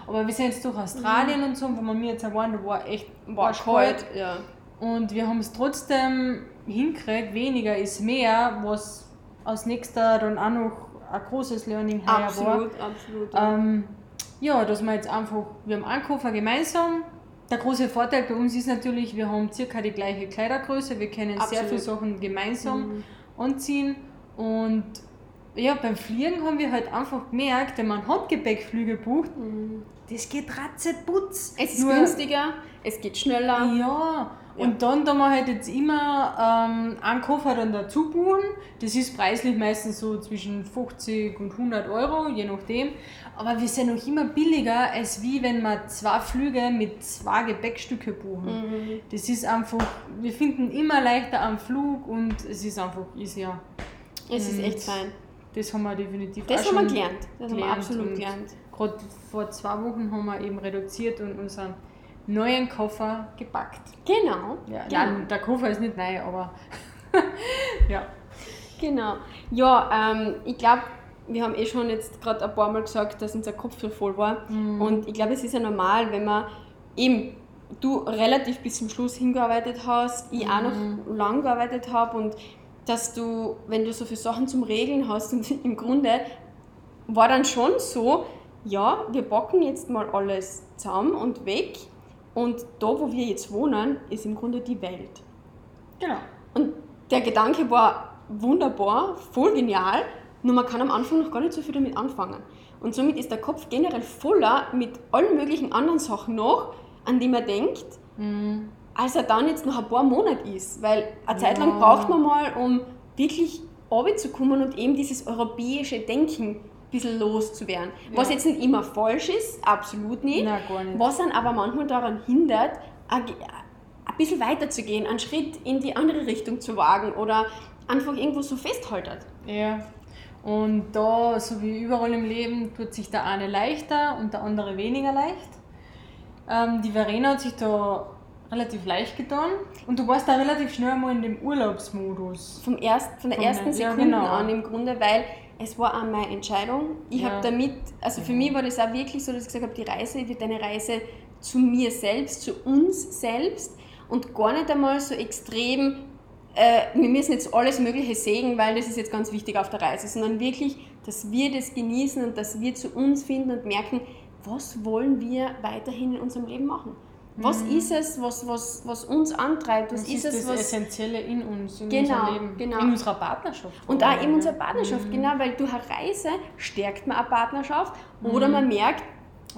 Speaker 1: Aber wir sind jetzt durch Australien und so, wo wir mir jetzt auch waren, da war echt
Speaker 2: War
Speaker 1: arschkalt.
Speaker 2: kalt, ja.
Speaker 1: Und wir haben es trotzdem hingekriegt, weniger ist mehr, was als nächster dann auch noch ein großes Learning heuer war.
Speaker 2: Absolut, absolut. Ja.
Speaker 1: Ähm, ja, dass wir jetzt einfach, wir haben einen Koffer gemeinsam. Der große Vorteil bei uns ist natürlich, wir haben circa die gleiche Kleidergröße, wir können sehr
Speaker 2: Absolut.
Speaker 1: viele Sachen gemeinsam
Speaker 2: Mhm.
Speaker 1: anziehen. Und ja, beim Fliegen haben wir halt einfach gemerkt, wenn man Handgepäckflüge bucht, das geht ratzeputz.
Speaker 2: Es ist
Speaker 1: Nur-
Speaker 2: günstiger, es geht schneller.
Speaker 1: ja, und dann da wir halt jetzt immer ähm, einen Koffer dann dazu buchen. Das ist preislich meistens so zwischen 50 und 100 Euro, je nachdem. Aber wir sind noch immer billiger, als wie wenn wir zwei Flüge mit zwei Gepäckstücke buchen.
Speaker 2: Mhm.
Speaker 1: Das ist einfach, wir finden immer leichter am Flug und es ist einfach easier.
Speaker 2: Es ist
Speaker 1: Und
Speaker 2: echt fein.
Speaker 1: Das haben wir definitiv
Speaker 2: Das haben wir gelernt. Das haben wir
Speaker 1: gelernt
Speaker 2: absolut gelernt.
Speaker 1: Gerade vor zwei Wochen haben wir eben reduziert und unseren neuen Koffer gepackt.
Speaker 2: Genau.
Speaker 1: Ja,
Speaker 2: genau.
Speaker 1: nein, der Koffer ist nicht neu, aber ja.
Speaker 2: Genau. Ja, ähm, ich glaube, wir haben eh schon jetzt gerade ein paar Mal gesagt, dass unser Kopf so voll war.
Speaker 1: Mhm.
Speaker 2: Und ich glaube, es ist ja normal, wenn man eben du relativ bis zum Schluss hingearbeitet hast, ich auch
Speaker 1: Mhm.
Speaker 2: noch lang gearbeitet habe und dass du, wenn du so viele Sachen zum Regeln hast und im Grunde war dann schon so, ja, wir packen jetzt mal alles zusammen und weg und da, wo wir jetzt wohnen, ist im Grunde die Welt.
Speaker 1: Genau.
Speaker 2: Und der Gedanke war wunderbar, voll genial, nur man kann am Anfang noch gar nicht so viel damit anfangen. Und somit ist der Kopf generell voller mit allen möglichen anderen Sachen noch, an die man denkt,
Speaker 1: Mhm.
Speaker 2: als er dann jetzt noch ein paar Monate ist. Weil eine Zeit lang
Speaker 1: Ja.
Speaker 2: braucht man mal, um wirklich runterzukommen und eben dieses europäische Denken bisschen loszuwerden. Was
Speaker 1: Ja.
Speaker 2: jetzt nicht immer falsch ist, absolut nicht.
Speaker 1: Nein, gar nicht.
Speaker 2: Was dann aber manchmal daran hindert, ein bisschen weiter zu gehen, einen Schritt in die andere Richtung zu wagen oder einfach irgendwo so festhaltet.
Speaker 1: Ja. Und da, so wie überall im Leben, tut sich der eine leichter und der andere weniger leicht. Ähm, die Verena hat sich da relativ leicht getan und du warst da relativ schnell mal in dem Urlaubsmodus.
Speaker 2: Vom erst, von der
Speaker 1: Von
Speaker 2: ersten
Speaker 1: der- ja,
Speaker 2: Sekunde
Speaker 1: genau.
Speaker 2: an im Grunde, weil es war auch meine Entscheidung. Ich
Speaker 1: Ja.
Speaker 2: habe damit, also für mich war das auch wirklich so, dass ich gesagt habe, die Reise wird eine Reise zu mir selbst, zu uns selbst. und gar nicht einmal so extrem, äh, wir müssen jetzt alles Mögliche sägen, weil das ist jetzt ganz wichtig auf der Reise, sondern wirklich, dass wir das genießen und dass wir zu uns finden und merken, was wollen wir weiterhin in unserem Leben machen. Was mhm. ist es, was, was, was uns antreibt? Was, was ist, ist
Speaker 1: es,
Speaker 2: das
Speaker 1: was Essentielle in uns, in
Speaker 2: genau,
Speaker 1: unserem Leben,
Speaker 2: genau.
Speaker 1: in unserer Partnerschaft.
Speaker 2: Und auch in unserer Partnerschaft, mhm. genau, weil durch eine Reise stärkt man eine Partnerschaft mhm. oder man merkt,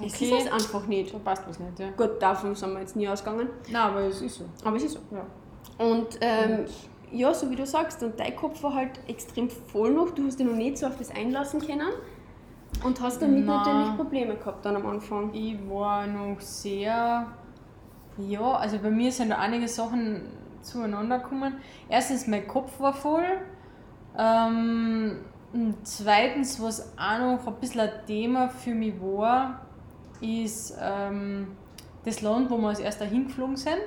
Speaker 2: es okay. ist es einfach nicht.
Speaker 1: So passt was nicht, ja.
Speaker 2: Gut, davon sind wir jetzt nie ausgegangen.
Speaker 1: Nein, aber es ist so.
Speaker 2: Aber es ist so, ja. Und ähm, ja, so wie du sagst, und dein Kopf war halt extrem voll noch, du hast dich noch nicht so auf das einlassen können. Und hast damit Nein. natürlich Probleme gehabt dann am Anfang.
Speaker 1: Ich war noch sehr ja, also bei mir sind da einige Sachen zueinander gekommen. Erstens, mein Kopf war voll. Ähm, zweitens, was auch noch ein bisschen ein Thema für mich war, ist ähm, das Land, wo wir als erster hingeflogen sind.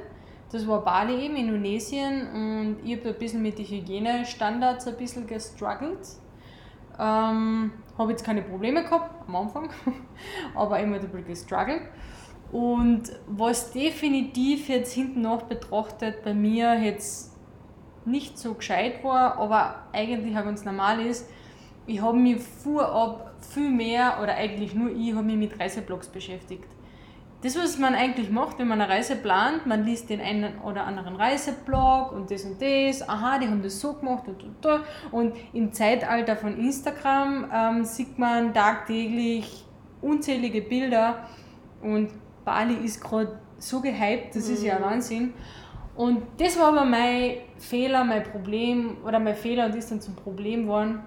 Speaker 1: Das war Bali eben, Indonesien. Und ich habe da ein bisschen mit den Hygienestandards ein bisschen gestruggelt. Ähm, habe jetzt keine Probleme gehabt am Anfang, aber immer ein bisschen gestruggelt. Und was definitiv jetzt hinten noch betrachtet bei mir jetzt nicht so gescheit war, aber eigentlich auch ganz normal ist, ich habe mich vorab viel mehr, oder eigentlich nur ich, habe mich mit Reiseblogs beschäftigt. Das, was man eigentlich macht, wenn man eine Reise plant, man liest den einen oder anderen Reiseblog und das und das, aha, die haben das so gemacht und und und. Und im Zeitalter von Instagram ähm, sieht man tagtäglich unzählige Bilder und Bali ist gerade so gehypt, das mhm. ist ja ein mhm. Wahnsinn. Und das war aber mein Fehler, mein Problem, oder mein Fehler und ist dann zum Problem geworden.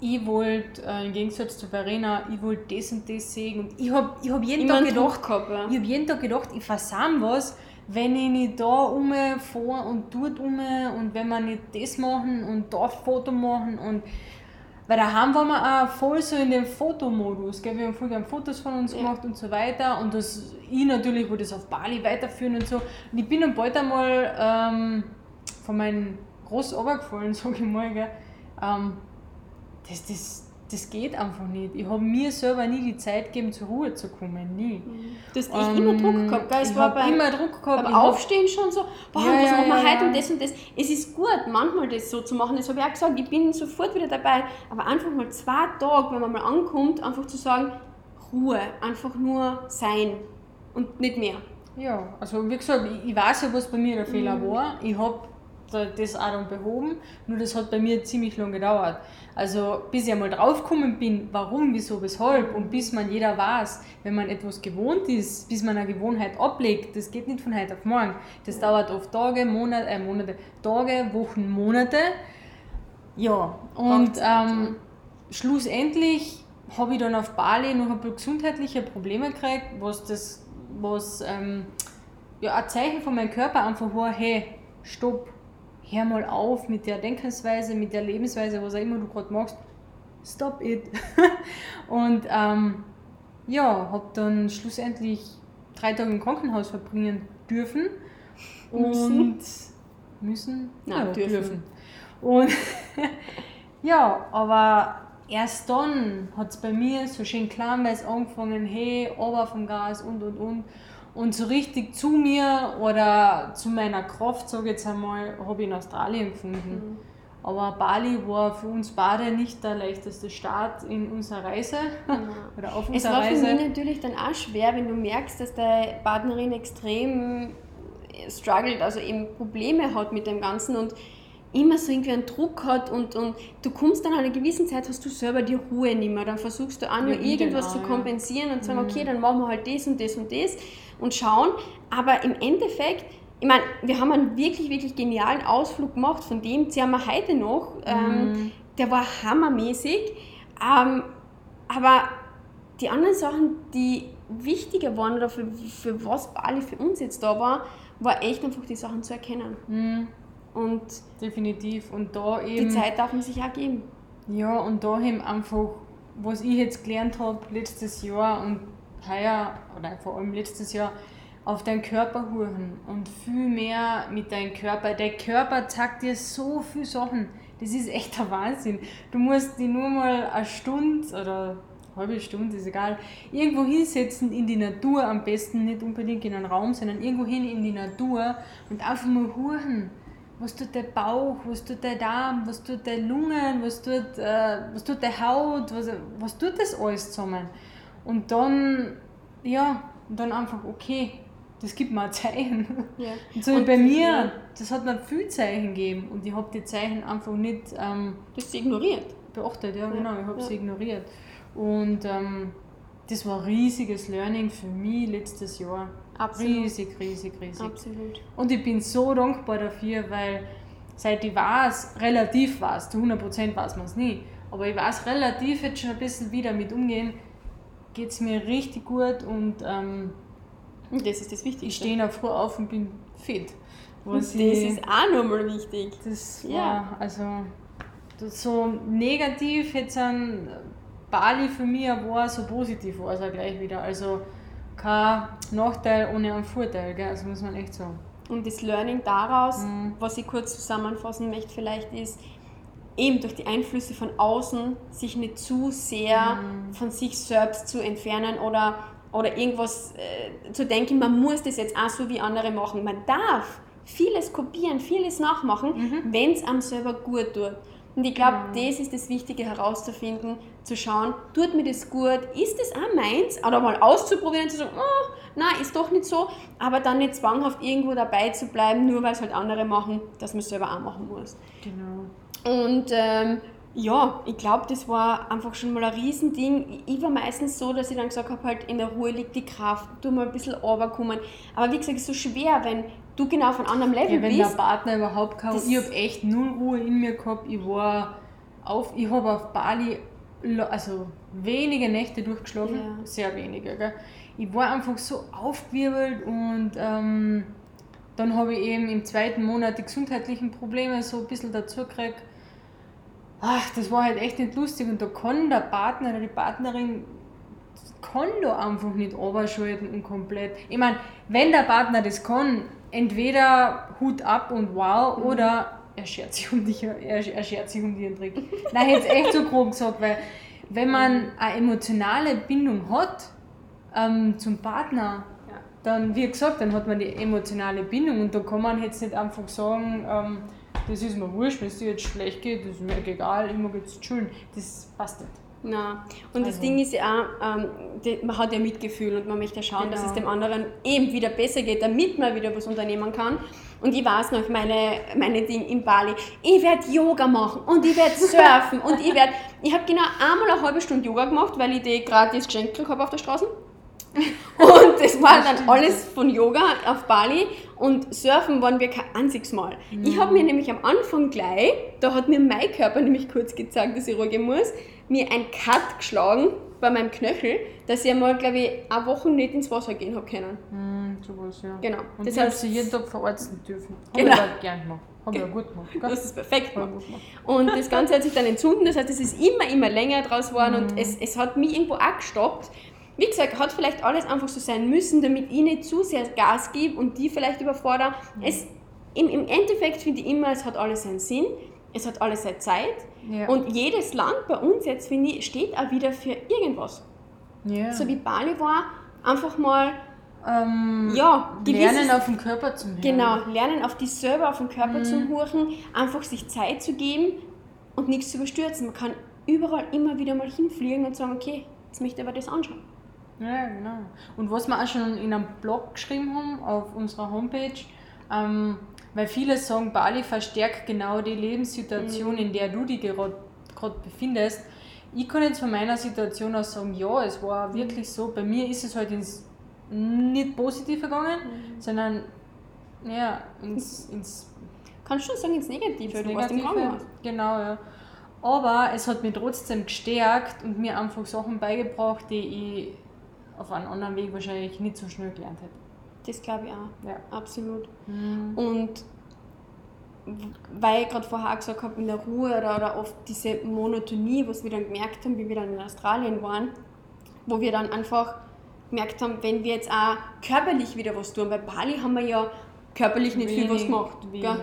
Speaker 1: Ich wollte, äh, im Gegensatz zu Verena, ich wollte das und das sehen. Und ich habe ich hab jeden, Tag gedacht, gehabt, ja. ich hab jeden Tag gedacht, ich versam was, wenn ich nicht da umfahre und dort um und wenn wir nicht das machen und da Foto machen und weil daheim waren wir auch voll so in dem Fotomodus. Gell? Wir haben voll gerne Fotos von uns ja. gemacht und so weiter. Und das, ich natürlich wollte das auf Bali weiterführen und so. Und ich bin dann bald einmal ähm, von meinem Groß runtergefallen, sage ich mal. Gell? Ähm, das, das, das geht einfach nicht. Ich habe mir selber nie die Zeit gegeben, zur Ruhe zu kommen. Nie.
Speaker 2: Du hast echt ähm, immer Druck gehabt, gell? Es
Speaker 1: ich beim, immer Druck gehabt.
Speaker 2: Beim Aufstehen schon so, boah, ja, was ja, machen wir ja, heute und das und das. Es ist gut, manchmal das so zu machen. Das habe ich auch gesagt, ich bin sofort wieder dabei. Aber einfach mal zwei Tage, wenn man mal ankommt, einfach zu sagen, Ruhe, einfach nur sein und nicht mehr.
Speaker 1: Ja, also wie gesagt, ich, ich weiß ja, was bei mir der Fehler mhm. war. Ich habe das auch dann behoben, nur das hat bei mir ziemlich lange gedauert. Also bis ich einmal draufgekommen bin, warum, wieso, weshalb und bis man jeder weiß, wenn man etwas gewohnt ist, bis man eine Gewohnheit ablegt, das geht nicht von heute auf morgen. Das dauert oft Tage, Monate, äh, Monate, Tage, Wochen, Monate. Ja, und ähm, schlussendlich habe ich dann auf Bali noch ein paar gesundheitliche Probleme gekriegt, was das, was ähm, ja, ein Zeichen von meinem Körper einfach war, hey, stopp, hör mal auf mit der Denkensweise, mit der Lebensweise, was auch immer du gerade machst. Stop it. und ähm, ja, habe dann schlussendlich drei Tage im Krankenhaus verbringen dürfen. Und müssen?
Speaker 2: Nein, ja, dürfen. dürfen.
Speaker 1: Und ja, aber erst dann hat es bei mir so schön kleinweise angefangen, hey, aber vom Gas und und und. Und so richtig zu mir oder zu meiner Kraft, sage ich jetzt einmal, habe ich in Australien gefunden. Mhm. Aber Bali war für uns beide nicht der leichteste Start in unserer Reise
Speaker 2: ja. oder auf unserer Reise. Es war für mich natürlich dann auch schwer, wenn du merkst, dass deine Partnerin extrem struggelt, also eben Probleme hat mit dem Ganzen und immer so irgendwie einen Druck hat und, und du kommst dann an einer gewissen Zeit, hast du selber die Ruhe nicht mehr. Dann versuchst du auch nur ja, irgendwas genau, zu kompensieren und sagen, mhm. okay, dann machen wir halt das und das und das und schauen. Aber im Endeffekt, ich meine, wir haben einen wirklich, wirklich genialen Ausflug gemacht, von dem zehren wir heute noch. Ähm, mhm. der war hammermäßig. Ähm, aber die anderen Sachen, die wichtiger waren oder für, für was Bali für uns jetzt da war, war echt einfach die Sachen zu erkennen.
Speaker 1: Mhm. Und definitiv. Und da eben.
Speaker 2: Die Zeit darf man sich auch geben.
Speaker 1: Ja, und da eben einfach, was ich jetzt gelernt habe letztes Jahr und heuer, oder vor allem letztes Jahr, auf deinen Körper hören und viel mehr mit deinem Körper. Der Körper zeigt dir so viele Sachen. Das ist echt der Wahnsinn. Du musst die nur mal eine Stunde oder halbe Stunde, ist egal, irgendwo hinsetzen in die Natur, am besten nicht unbedingt in einen Raum, sondern irgendwo hin in die Natur und einfach mal hören, was tut der Bauch, was tut der Darm, was tut der Lungen, was tut, äh, was tut der Haut, was, was tut das alles zusammen. Und dann, ja, dann einfach, okay, das gibt mir ein Zeichen. Ja. Und so und bei mir, ja. das hat mir viel Zeichen gegeben und ich habe die Zeichen einfach nicht. Ähm,
Speaker 2: du hast sie ignoriert.
Speaker 1: Beachtet, ja, ja. genau, ich habe sie ignoriert. Und ähm, das war ein riesiges Learning für mich letztes Jahr. Absolut. Riesig, riesig, riesig. Absolut. Und ich bin so dankbar dafür, weil seit ich weiß, relativ weiß, zu 100% weiß man es nie, aber ich weiß relativ jetzt schon ein bisschen wieder mit umgehen, geht es mir richtig gut und ähm,
Speaker 2: und das ist das Wichtigste.
Speaker 1: Ich stehe auch früh auf und bin fit.
Speaker 2: das ich, ist auch nochmal wichtig.
Speaker 1: Das ja. war, also so negativ jetzt an Bali für mich war, so positiv war es auch gleich wieder. Also kein Nachteil ohne einen Vorteil, gell? also muss man echt sagen.
Speaker 2: Und das Learning daraus, mhm. was ich kurz zusammenfassen möchte, vielleicht ist, eben durch die Einflüsse von außen sich nicht zu sehr mhm. von sich selbst zu entfernen oder oder irgendwas äh, zu denken, man muss das jetzt auch so wie andere machen. Man darf vieles kopieren, vieles nachmachen, mhm. wenn es einem selber gut tut. Und ich glaube, mhm. das ist das Wichtige herauszufinden, zu schauen, tut mir das gut, ist das auch meins? Oder mal auszuprobieren zu sagen, oh, nein, ist doch nicht so, aber dann nicht zwanghaft irgendwo dabei zu bleiben, nur weil es halt andere machen, dass man es selber auch machen muss. Genau. Und ähm, ja, ich glaube, das war einfach schon mal ein Riesending. Ich war meistens so, dass ich dann gesagt habe, halt in der Ruhe liegt die Kraft, du mal ein bisschen runterkommen. Aber wie gesagt, es ist so schwer, wenn du genau auf einem anderen Level
Speaker 1: ja, wenn bist. Wenn der Partner überhaupt kann. Ich habe echt null Ruhe in mir gehabt. Ich war auf, ich habe auf Bali also wenige Nächte durchgeschlafen, ja. sehr wenige. Gell? Ich war einfach so aufgewirbelt und ähm, dann habe ich eben im zweiten Monat die gesundheitlichen Probleme so ein bisschen dazu gekriegt ach, das war halt echt nicht lustig und da kann der Partner oder die Partnerin kann da einfach nicht überschalten und komplett. Ich meine, wenn der Partner das kann, entweder Hut ab und wow mhm. oder er schert sich um dich, er, er schert sich um den Trick. Nein, es echt so grob gesagt, weil wenn man eine emotionale Bindung hat ähm, zum Partner, ja. dann, wie gesagt, dann hat man die emotionale Bindung und da kann man jetzt nicht einfach sagen, ähm, das ist mir wurscht, wenn es dir jetzt schlecht geht, das ist mir egal, immer geht es schön. Das passt nicht.
Speaker 2: Nein. Und also. das Ding ist ja auch, ähm, die, man hat ja Mitgefühl und man möchte schauen, genau. dass es genau. dem anderen eben wieder besser geht, damit man wieder was unternehmen kann. Und ich weiß noch, meine, meine Dinge in Bali, ich werde Yoga machen und ich werde surfen und ich werde, ich habe genau einmal eine halbe Stunde Yoga gemacht, weil ich die gratis geschenkt habe auf der Straße. Und das war dann alles von Yoga auf Bali und Surfen waren wir kein einziges Mal. Mhm. Ich habe mir nämlich am Anfang gleich, da hat mir mein Körper nämlich kurz gezeigt, dass ich ruhig muss, mir ein Cut geschlagen bei meinem Knöchel, dass ich einmal, glaube ich, eine Woche nicht ins Wasser gehen habe können.
Speaker 1: Mhm, sowas, ja.
Speaker 2: Genau.
Speaker 1: Und das heißt, sie jeden Tag verarzten dürfen. Habe genau. ich gern gemacht. Habe ich ja gut gemacht.
Speaker 2: Gell? Das ist perfekt gemacht. Und das Ganze hat sich dann entzünden, das heißt, es ist immer, immer länger draus geworden mhm. und es, es hat mich irgendwo auch gestoppt wie gesagt, hat vielleicht alles einfach so sein müssen, damit ich nicht zu sehr Gas gebe und die vielleicht überfordere. Es, im, Im Endeffekt finde ich immer, es hat alles seinen Sinn, es hat alles seine Zeit ja. und jedes Land bei uns jetzt, finde ich, steht auch wieder für irgendwas. Ja. So wie Bali war, einfach mal
Speaker 1: ähm, ja, lernen auf den Körper zu
Speaker 2: hören. Genau, lernen auf die selber auf den Körper mhm. zu horchen, einfach sich Zeit zu geben und nichts zu überstürzen. Man kann überall immer wieder mal hinfliegen und sagen, okay, jetzt möchte ich aber das anschauen.
Speaker 1: Ja, genau. Und was wir auch schon in einem Blog geschrieben haben, auf unserer Homepage, ähm, weil viele sagen, Bali verstärkt genau die Lebenssituation, mhm. in der du dich gerade befindest. Ich kann jetzt von meiner Situation aus sagen, ja, es war mhm. wirklich so. Bei mir ist es halt ins nicht positiv gegangen, mhm. sondern ja, ins, ins
Speaker 2: Kannst du schon sagen ins Negative, ins
Speaker 1: du warst im. Genau, ja. Aber es hat mich trotzdem gestärkt und mir einfach Sachen beigebracht, die ich auf einem anderen Weg wahrscheinlich nicht so schnell gelernt hätte.
Speaker 2: Das glaube ich auch. Ja. Absolut. Mhm. Und weil ich gerade vorher auch gesagt habe, in der Ruhe oder, oder oft diese Monotonie, was wir dann gemerkt haben, wie wir dann in Australien waren, wo wir dann einfach gemerkt haben, wenn wir jetzt auch körperlich wieder was tun, weil Bali haben wir ja körperlich nicht wenig, viel was gemacht. Wenig, ja.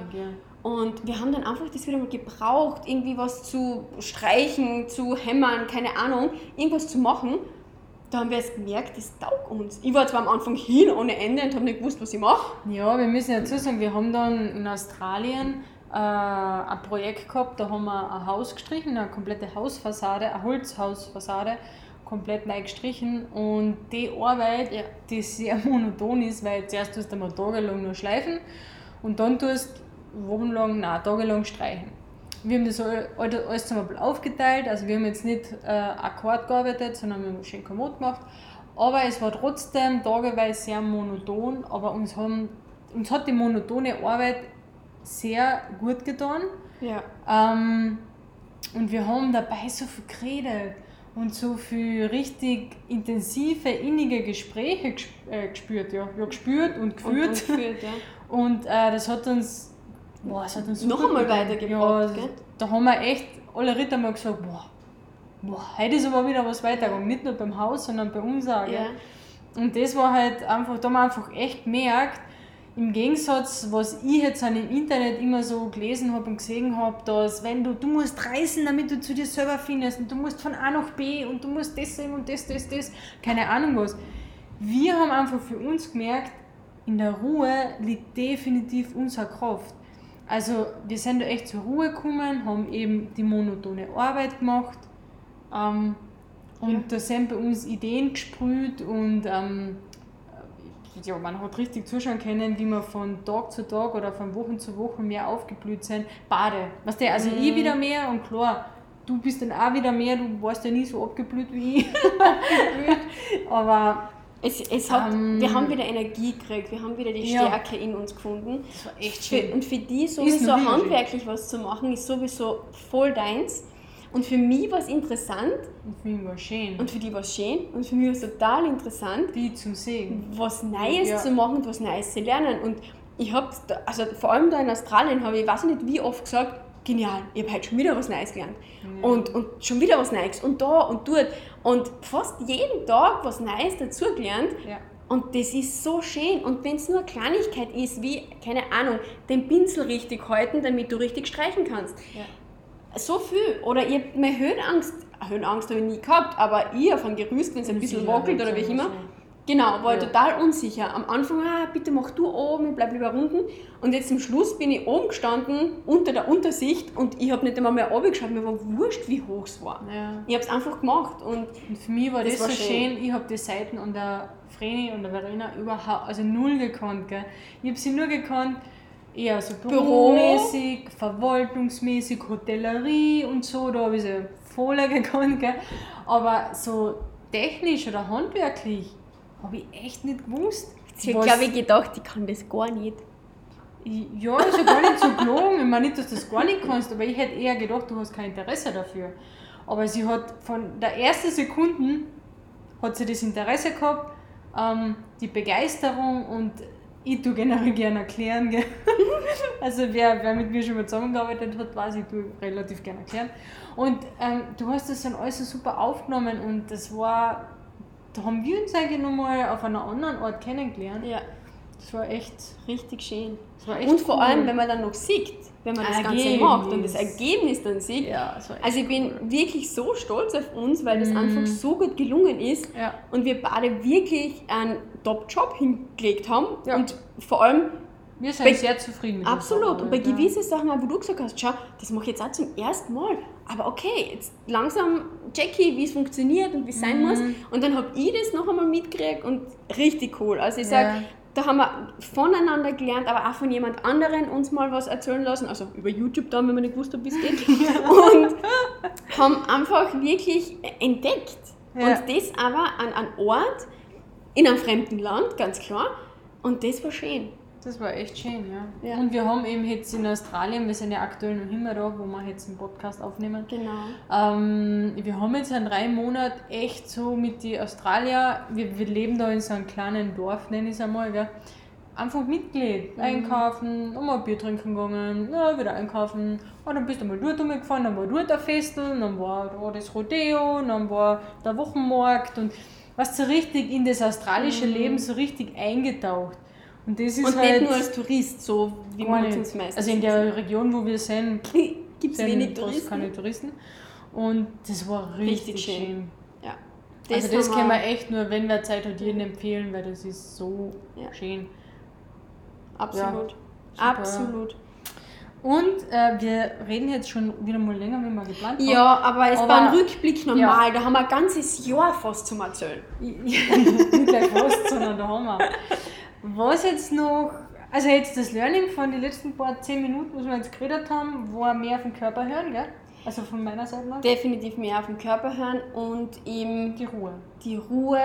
Speaker 2: Und wir haben dann einfach das wieder mal gebraucht, irgendwie was zu streichen, zu hämmern, keine Ahnung, irgendwas zu machen. Da haben wir jetzt gemerkt, das taugt uns. Ich war zwar am Anfang hin ohne Ende und habe nicht gewusst, was ich mache.
Speaker 1: Ja, wir müssen dazu sagen, wir haben dann in Australien äh, ein Projekt gehabt, da haben wir ein Haus gestrichen, eine komplette Hausfassade, eine Holzhausfassade, komplett neu gestrichen und die Arbeit,
Speaker 2: Ja.
Speaker 1: die sehr monoton ist, weil zuerst tust du mal tagelang nur schleifen und dann tust du wochenlang, nein, tagelang streichen. Wir haben das all- all- alles zum Beispiel aufgeteilt, also wir haben jetzt nicht äh, akkord gearbeitet, sondern wir haben schön kommod gemacht, aber es war trotzdem tageweise sehr monoton, aber uns, haben, uns hat die monotone Arbeit sehr gut getan.
Speaker 2: Ja.
Speaker 1: Ähm, und wir haben dabei so viel geredet und so viel richtig intensive, innige Gespräche ges äh, gespürt. Ja. ja, gespürt und
Speaker 2: Und,
Speaker 1: geführt.
Speaker 2: und geführt, ja.
Speaker 1: Und äh, das hat uns, boah, das hat uns
Speaker 2: Noch einmal weitergebracht,
Speaker 1: Ja, da haben wir echt alle Ritter mal gesagt, boah, boah, heute ist aber wieder was weitergegangen. Nicht nur beim Haus, sondern bei uns auch.
Speaker 2: Ja.
Speaker 1: Und das war halt einfach, da haben wir einfach echt gemerkt, im Gegensatz, was ich jetzt an im Internet immer so gelesen habe und gesehen habe, dass wenn du, du musst reisen, damit du zu dir selber findest und du musst von A nach B und du musst das sehen und das, das, das, keine Ahnung was. Wir haben einfach für uns gemerkt, in der Ruhe liegt definitiv unsere Kraft. Also wir sind da echt zur Ruhe gekommen, haben eben die monotone Arbeit gemacht ähm, und
Speaker 2: Ja.
Speaker 1: da sind bei uns Ideen gesprüht und ähm, ja, man hat richtig zuschauen können, wie wir von Tag zu Tag oder von Woche zu Woche mehr aufgeblüht sind. Bade. Weißt du, also
Speaker 2: Mhm.
Speaker 1: ich wieder mehr und klar, du bist dann auch wieder mehr, du warst ja nie so abgeblüht wie ich. Aber
Speaker 2: Es, es hat,
Speaker 1: Ähm,
Speaker 2: wir haben wieder Energie gekriegt, wir haben wieder die
Speaker 1: Ja.
Speaker 2: Stärke in uns gefunden.
Speaker 1: das war echt
Speaker 2: Für,
Speaker 1: schön.
Speaker 2: und für die sowieso handwerklich was zu machen, ist sowieso voll deins. Und für mich war es interessant
Speaker 1: Und für mich war es schön.
Speaker 2: und für die war es schön und für mich war es total interessant,
Speaker 1: die zum Sehen.
Speaker 2: was Neues
Speaker 1: Ja.
Speaker 2: zu machen und was Neues zu lernen. Und ich habe, also vor allem da in Australien, habe ich, weiß nicht wie oft gesagt, genial, ich habe heute schon wieder was Neues gelernt. Und, und schon wieder was Neues und da und dort. Und fast jeden Tag was Neues dazugelernt.
Speaker 1: Ja.
Speaker 2: Und das ist so schön. Und wenn es nur eine Kleinigkeit ist, wie, keine Ahnung, den Pinsel richtig halten, damit du richtig streichen kannst.
Speaker 1: Ja.
Speaker 2: So viel. Oder ihr habt meine Höhenangst, Höhenangst habe ich nie gehabt, aber ich ein Gerüst, wenn es ein bisschen wackelt oder wie auch immer. Genau, war ich
Speaker 1: Ja.
Speaker 2: total unsicher. Am Anfang, ah, bitte mach du oben, ich bleib lieber unten. Und jetzt zum Schluss bin ich oben gestanden, unter der Untersicht und ich habe nicht einmal mehr runtergeschaut, mir war wurscht, wie hoch es war.
Speaker 1: Ja.
Speaker 2: Ich habe es einfach gemacht und
Speaker 1: Und für mich war das,
Speaker 2: Das war
Speaker 1: so
Speaker 2: schön.
Speaker 1: schön. Ich habe die Seiten und der Vreni und der Verena überhaupt, also null gekannt. Gell. Ich habe sie nur gekannt, eher so
Speaker 2: Büro.
Speaker 1: büromäßig, verwaltungsmäßig, Hotellerie und so, da habe ich sie voll gekannt. Gell. Aber so technisch oder handwerklich habe ich echt nicht gewusst.
Speaker 2: ich
Speaker 1: was-
Speaker 2: glaube ich gedacht, ich kann das gar nicht.
Speaker 1: Ich- Ja, ist ja gar nicht so gelogen. Ich meine nicht, dass du das gar nicht kannst, aber ich hätte eher gedacht, du hast kein Interesse dafür. Aber sie hat von der ersten Sekunde hat sie das Interesse gehabt, ähm, die Begeisterung und ich tue generell gerne erklären. Gell? Also wer, wer mit mir schon mal zusammengearbeitet hat, weiß ich, tue relativ gerne erklären. Und ähm, du hast das dann alles so super aufgenommen und das war, da haben wir uns eigentlich nochmal auf einer anderen Art kennengelernt.
Speaker 2: Ja,
Speaker 1: Das war echt,
Speaker 2: richtig schön.
Speaker 1: echt
Speaker 2: Und vor
Speaker 1: cool.
Speaker 2: allem, wenn man dann noch sieht, wenn man das Ganze
Speaker 1: Ergebnis.
Speaker 2: macht und das Ergebnis dann sieht.
Speaker 1: Ja,
Speaker 2: Also ich bin wirklich so stolz auf uns, weil das
Speaker 1: Mhm.
Speaker 2: einfach so gut gelungen ist
Speaker 1: Ja.
Speaker 2: und wir beide wirklich einen Top-Job hingelegt haben
Speaker 1: Ja.
Speaker 2: und vor allem
Speaker 1: Wir sind
Speaker 2: Bei-
Speaker 1: sehr zufrieden mit
Speaker 2: absolut und bei
Speaker 1: Arbeit,
Speaker 2: gewissen Sachen, wo du gesagt hast, schau, das mache ich jetzt auch zum ersten Mal, aber okay, jetzt langsam Jackie, wie es funktioniert und wie es sein
Speaker 1: Mhm.
Speaker 2: muss und dann habe ich das noch einmal mitgekriegt und richtig cool. Also ich sage,
Speaker 1: Ja.
Speaker 2: da haben wir voneinander gelernt, aber auch von jemand anderen uns mal was erzählen lassen, also über YouTube dann, wenn man nicht gewusst hat, wie es geht. und haben einfach wirklich entdeckt.
Speaker 1: Ja.
Speaker 2: Und das aber an einem Ort, in einem fremden Land, ganz klar. Und das war schön.
Speaker 1: Das war echt schön, ja.
Speaker 2: Ja.
Speaker 1: Und wir haben eben jetzt in Australien, wir sind ja aktuell noch immer da, wo wir jetzt einen Podcast aufnehmen.
Speaker 2: Genau.
Speaker 1: Ähm, wir haben jetzt in drei Monaten echt so mit den Australier, wir, wir leben da in so einem kleinen Dorf, nenne ich es einmal, gell? einfach Mitglied. Einkaufen, nochmal ein Bier trinken gegangen, ja, wieder einkaufen. Und dann bist du mal dort rumgefahren, dann war dort ein Festel, dann war da das Rodeo, dann war der Wochenmarkt und was so richtig in das australische Leben so richtig eingetaucht. Und das ist
Speaker 2: Und
Speaker 1: halt
Speaker 2: nicht nur als Tourist, so wie man
Speaker 1: nicht.
Speaker 2: uns meistens
Speaker 1: Also in der Region, wo wir sind,
Speaker 2: gibt es wenig Touristen.
Speaker 1: keine Touristen. Und das war richtig,
Speaker 2: Richtig schön.
Speaker 1: schön.
Speaker 2: Ja.
Speaker 1: also das kann man echt nur, wenn wer Zeit hat, jedem empfehlen, weil das ist so
Speaker 2: Ja.
Speaker 1: schön.
Speaker 2: Absolut.
Speaker 1: super.
Speaker 2: Absolut.
Speaker 1: Und äh, wir reden jetzt schon wieder mal länger, wie wir geplant haben.
Speaker 2: Ja, aber es
Speaker 1: Aber-
Speaker 2: war ein Rückblick normal. Da haben wir ein ganzes Jahr fast zum Erzählen.
Speaker 1: nicht gleich fast, sondern da haben wir. Was jetzt noch, also jetzt das Learning von den letzten paar zehn Minuten, was wir jetzt geredet haben, war mehr auf den Körper hören, gell? Also von meiner Seite noch.
Speaker 2: Definitiv mehr auf den Körper hören und eben
Speaker 1: Die Ruhe.
Speaker 2: die Ruhe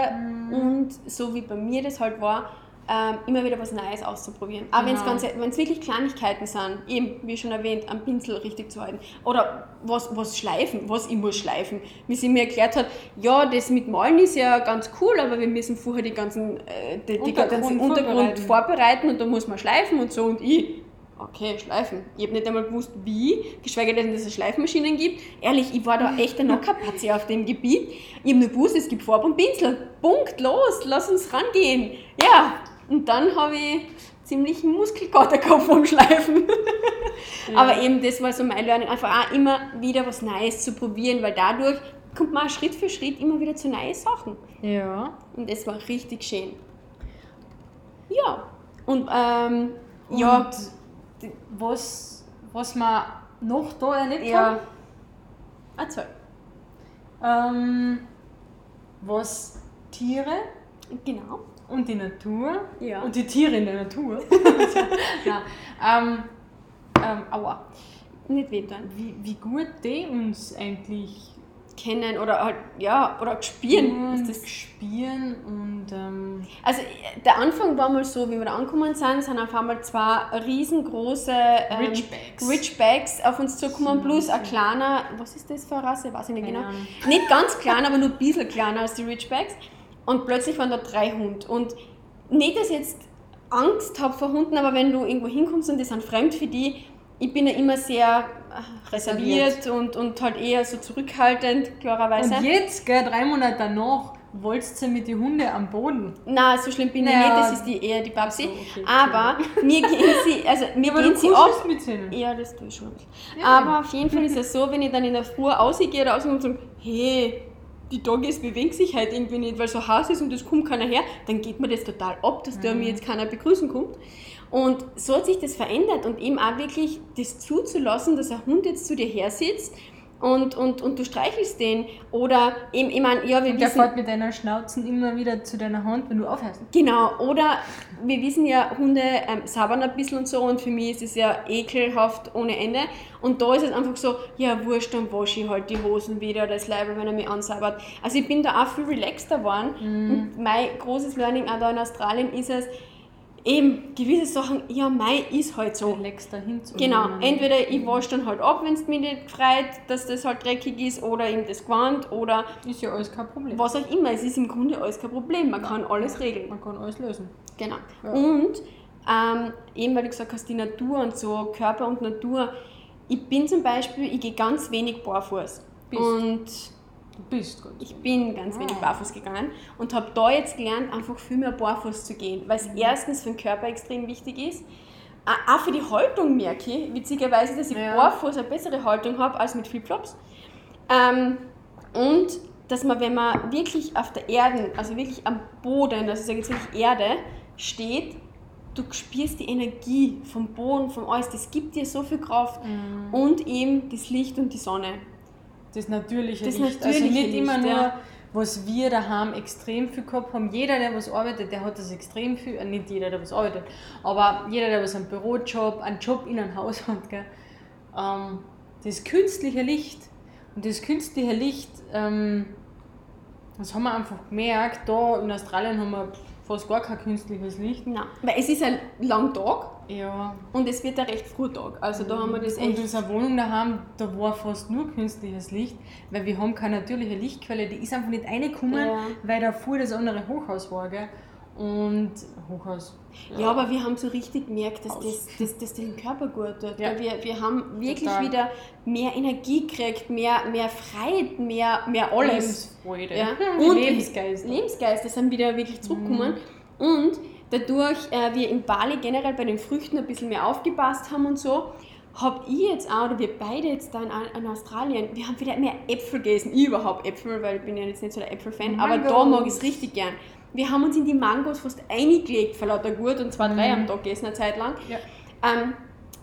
Speaker 2: und so wie bei mir das halt war, ähm, immer wieder was Neues auszuprobieren. Aber
Speaker 1: Genau.
Speaker 2: wenn es wirklich Kleinigkeiten sind, eben wie schon erwähnt, am Pinsel richtig zu halten oder was, was schleifen, was ich muss schleifen. Wie sie mir erklärt hat, ja, das mit Malen ist ja ganz cool, aber wir müssen vorher die ganzen, äh, die, die
Speaker 1: Untergrund
Speaker 2: ganzen Untergrund
Speaker 1: vorbereiten.
Speaker 2: vorbereiten und da muss man schleifen und so und ich. Okay, schleifen. Ich habe nicht einmal gewusst, wie, geschweige denn, dass es Schleifmaschinen gibt. Ehrlich, ich war da echt ein Nockerpatze auf dem Gebiet. Ich habe nur gewusst, es gibt Farbe und Pinsel. Punkt, los, lass uns rangehen. Ja, und dann habe ich ziemlich Muskelkater gehabt vom Schleifen. Aber eben, das war so mein Learning, einfach auch immer wieder was Neues zu probieren, weil dadurch kommt man Schritt für Schritt immer wieder zu neuen Sachen.
Speaker 1: Ja.
Speaker 2: Und das war richtig schön. Ja, und ähm, ja,
Speaker 1: Und die- was, was wir noch da erlebt
Speaker 2: ja. Erzähl.
Speaker 1: haben, ähm, was Tiere
Speaker 2: Genau.
Speaker 1: Und die Natur
Speaker 2: Ja.
Speaker 1: und die Tiere in der Natur. Nein, ähm, ähm, aua.
Speaker 2: Nicht wehtun.
Speaker 1: Wie, wie gut die uns eigentlich
Speaker 2: Kennen oder halt, ja, oder spüren.
Speaker 1: und
Speaker 2: Ist das
Speaker 1: spielen und ähm,
Speaker 2: Also der Anfang war mal so, wie wir da angekommen sind, sind auf einmal zwei riesengroße ähm,
Speaker 1: Ridgebacks.
Speaker 2: Ridgebacks auf uns zugekommen, plus ein kleiner, was ist das für eine Rasse, weiß ich nicht genau. Nicht ganz klein, aber nur ein bisschen kleiner als die Ridgebacks. Und plötzlich waren da drei Hunde. Und nicht, dass ich jetzt Angst habe vor Hunden, aber wenn du irgendwo hinkommst und die sind fremd für die, ich bin ja immer sehr äh, reserviert und, und halt eher so zurückhaltend, klarerweise.
Speaker 1: Und jetzt, gell, drei Monate danach, wolltest du mit den Hunden am Boden.
Speaker 2: Nein, so schlimm bin ich
Speaker 1: Naja.
Speaker 2: nicht, das ist die, eher die Babsi.
Speaker 1: So, okay,
Speaker 2: aber mir gehen sie, also mir
Speaker 1: Aber
Speaker 2: gehen
Speaker 1: du
Speaker 2: sie ab.
Speaker 1: mit denen.
Speaker 2: Ja, das tue ich schon.
Speaker 1: Ja.
Speaker 2: Aber auf jeden Fall ist es so, wenn ich dann in der Früh rausgehe oder rausgehe und sage, hey, die Doggies bewegen sich halt irgendwie nicht, weil so heiß ist und es kommt keiner her, dann geht mir das total ab, dass da
Speaker 1: Mhm.
Speaker 2: mir jetzt keiner begrüßen kommt. Und so hat sich das verändert und eben auch wirklich das zuzulassen, dass ein Hund jetzt zu dir her sitzt und, und, und du streichelst den. Oder eben, ich meine, ja, wir
Speaker 1: Und der
Speaker 2: wissen...
Speaker 1: fährt mit deiner Schnauzen immer wieder zu deiner Hand, wenn du aufhörst.
Speaker 2: Genau, oder wir wissen ja, Hunde ähm, sabbern ein bisschen und so und für mich ist es ja ekelhaft ohne Ende. Und da ist es einfach so, ja wurscht, dann wasche ich halt die Hosen wieder, das Leiber, wenn er mich ansabbert. Also ich bin da auch viel relaxter geworden und mein großes Learning auch da in Australien ist es, eben gewisse Sachen, ja mei ist halt so.
Speaker 1: Relax dahin zu
Speaker 2: Genau, entweder ich wasche dann halt ab, wenn es mich nicht freut, dass das halt dreckig ist oder eben das Gewand oder
Speaker 1: Ist ja alles kein Problem.
Speaker 2: was auch immer. Es ist im Grunde alles kein Problem, man kann alles regeln.
Speaker 1: Man kann alles lösen.
Speaker 2: Genau.
Speaker 1: Ja.
Speaker 2: Und ähm, eben weil du gesagt hast, die Natur und so, Körper und Natur. Ich bin zum Beispiel, ich gehe ganz wenig barfuß.
Speaker 1: Bist.
Speaker 2: Und
Speaker 1: Du bist gut.
Speaker 2: ich bin ganz wenig
Speaker 1: Ah.
Speaker 2: barfuß gegangen und habe da jetzt gelernt, einfach viel mehr barfuß zu gehen, weil es erstens für den Körper extrem wichtig ist. Auch für die Haltung merke ich, witzigerweise, dass ich
Speaker 1: Ja.
Speaker 2: barfuß eine bessere Haltung habe als mit Flipflops. Ähm, und dass man, wenn man wirklich auf der Erde, also wirklich am Boden, also ich sage jetzt wirklich Erde, steht, du spürst die Energie vom Boden, vom alles, das gibt dir so viel Kraft.
Speaker 1: Mhm.
Speaker 2: Und eben das Licht und die Sonne.
Speaker 1: Das natürliche
Speaker 2: Das
Speaker 1: Licht.
Speaker 2: natürliche
Speaker 1: also nicht immer
Speaker 2: Licht,
Speaker 1: nur,
Speaker 2: ja.
Speaker 1: was wir daheim extrem viel gehabt haben. Jeder, der was arbeitet, der hat das extrem viel. Äh, nicht jeder, der was arbeitet, aber jeder, der was einen Bürojob, einen Job in einem Haus hat. Gell? Ähm, das künstliche Licht. Und das künstliche Licht, ähm, das haben wir einfach gemerkt. Da in Australien haben wir fast gar kein künstliches Licht.
Speaker 2: Nein, weil es ist ein langer Tag
Speaker 1: Ja,
Speaker 2: und es wird ein recht früh Tag. Also da haben wir das
Speaker 1: Und
Speaker 2: echt.
Speaker 1: unsere Wohnung daheim, da war fast nur künstliches Licht, weil wir haben keine natürliche Lichtquelle, die ist einfach nicht reingekommen,
Speaker 2: Ja.
Speaker 1: weil davor das andere Hochhaus war, gell? Und Hochhaus.
Speaker 2: Ja, aber wir haben so richtig gemerkt, dass das, das, das den Körper gut tut.
Speaker 1: Ja.
Speaker 2: Wir, wir haben wirklich
Speaker 1: Total.
Speaker 2: wieder mehr Energie gekriegt, mehr, mehr Freiheit, mehr, mehr alles.
Speaker 1: Lebensfreude.
Speaker 2: Ja.
Speaker 1: Und
Speaker 2: Und
Speaker 1: Lebensgeist.
Speaker 2: Lebensgeister sind wieder wirklich zurückgekommen. Und dadurch äh, wir in Bali generell bei den Früchten ein bisschen mehr aufgepasst haben und so, habe ich jetzt auch, oder wir beide jetzt da in, in, Australien, wir haben wieder mehr Äpfel gegessen. Ich überhaupt Äpfel, weil ich bin ja jetzt nicht so der Äpfelfan, aber da mag ich es richtig gern. Wir haben uns in die Mangos fast eingelegt vor lauter Gut und zwar drei mhm. am Tag gegessen eine Zeit lang. Ja. Ähm,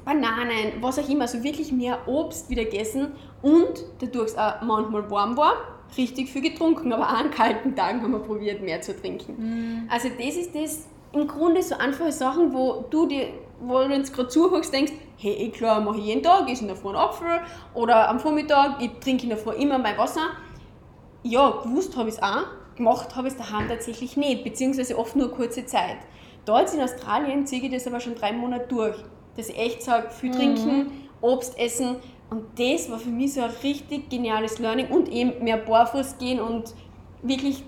Speaker 2: Bananen, was auch immer, also wirklich mehr Obst wieder gegessen und dadurch es auch manchmal warm war, richtig viel getrunken, aber auch an kalten Tagen haben wir probiert, mehr zu trinken. Mhm. Also das ist das, im Grunde so einfache Sachen, wo du dir, wo du jetzt gerade zuhörst, denkst, hey, eh klar, mache ich jeden Tag, ich in der Früh einen Apfel oder am Vormittag, ich trinke in der Früh immer mein Wasser. Ja, gewusst habe ich es auch, gemacht habe ich es daheim tatsächlich nicht, beziehungsweise oft nur kurze Zeit. Jetzt in Australien ziehe ich das aber schon drei Monate durch, dass ich echt sage, viel mhm. trinken, Obst essen und das war für mich so ein richtig geniales Learning und eben mehr barfuß gehen und wirklich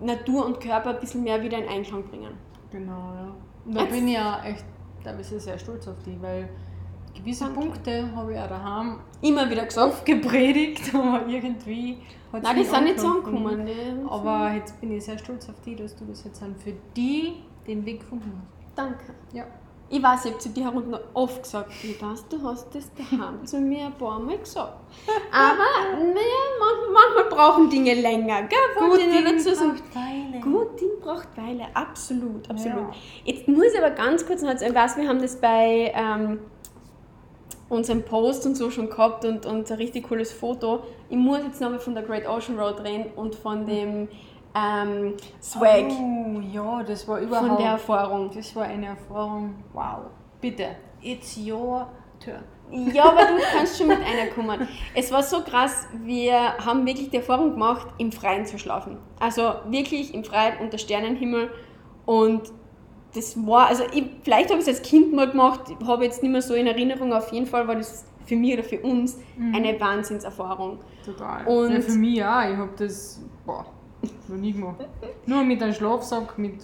Speaker 2: Natur und Körper ein bisschen mehr wieder in Einklang bringen.
Speaker 1: Genau, ja. Und da bin ich ja echt teilweise sehr stolz auf dich, weil gewisse Danke. Punkte habe ich auch daheim
Speaker 2: immer wieder gesagt,
Speaker 1: gepredigt, aber irgendwie
Speaker 2: hat Nein, die sind nicht so angekommen.
Speaker 1: Aber jetzt bin ich sehr stolz auf dich, dass du das jetzt für die den Weg gefunden hast.
Speaker 2: Danke. Ja. Ich weiß, ich habe zu dir herunten oft gesagt, das, du hast das daheim zu mir ein paar Mal gesagt. Aber naja, manchmal, brauchen Dinge länger. Gell?
Speaker 1: Gut Ding dazu braucht Weile.
Speaker 2: Gut Ding braucht Weile, absolut, absolut. Ja. Jetzt muss ich aber ganz kurz noch, ich weiß, wir haben das bei ähm, unserem Post und so schon gehabt und, und ein richtig cooles Foto. Ich muss jetzt nochmal von der Great Ocean Road reden und von dem ähm, Swag.
Speaker 1: Oh, ja, das war überhaupt. Von
Speaker 2: der Erfahrung.
Speaker 1: Das war eine Erfahrung. Wow. Bitte, it's your turn.
Speaker 2: Ja, aber du kannst schon mit einer kommen. Es war so krass, wir haben wirklich die Erfahrung gemacht, im Freien zu schlafen. Also wirklich im Freien unter Sternenhimmel. Und das war, also ich, vielleicht habe ich es als Kind mal gemacht, habe jetzt nicht mehr so in Erinnerung, auf jeden Fall war das für mich oder für uns mhm. eine Wahnsinnserfahrung.
Speaker 1: Total. Und ja, für mich auch. Ich habe das, boah, noch nie gemacht. Nur mit einem Schlafsack, mit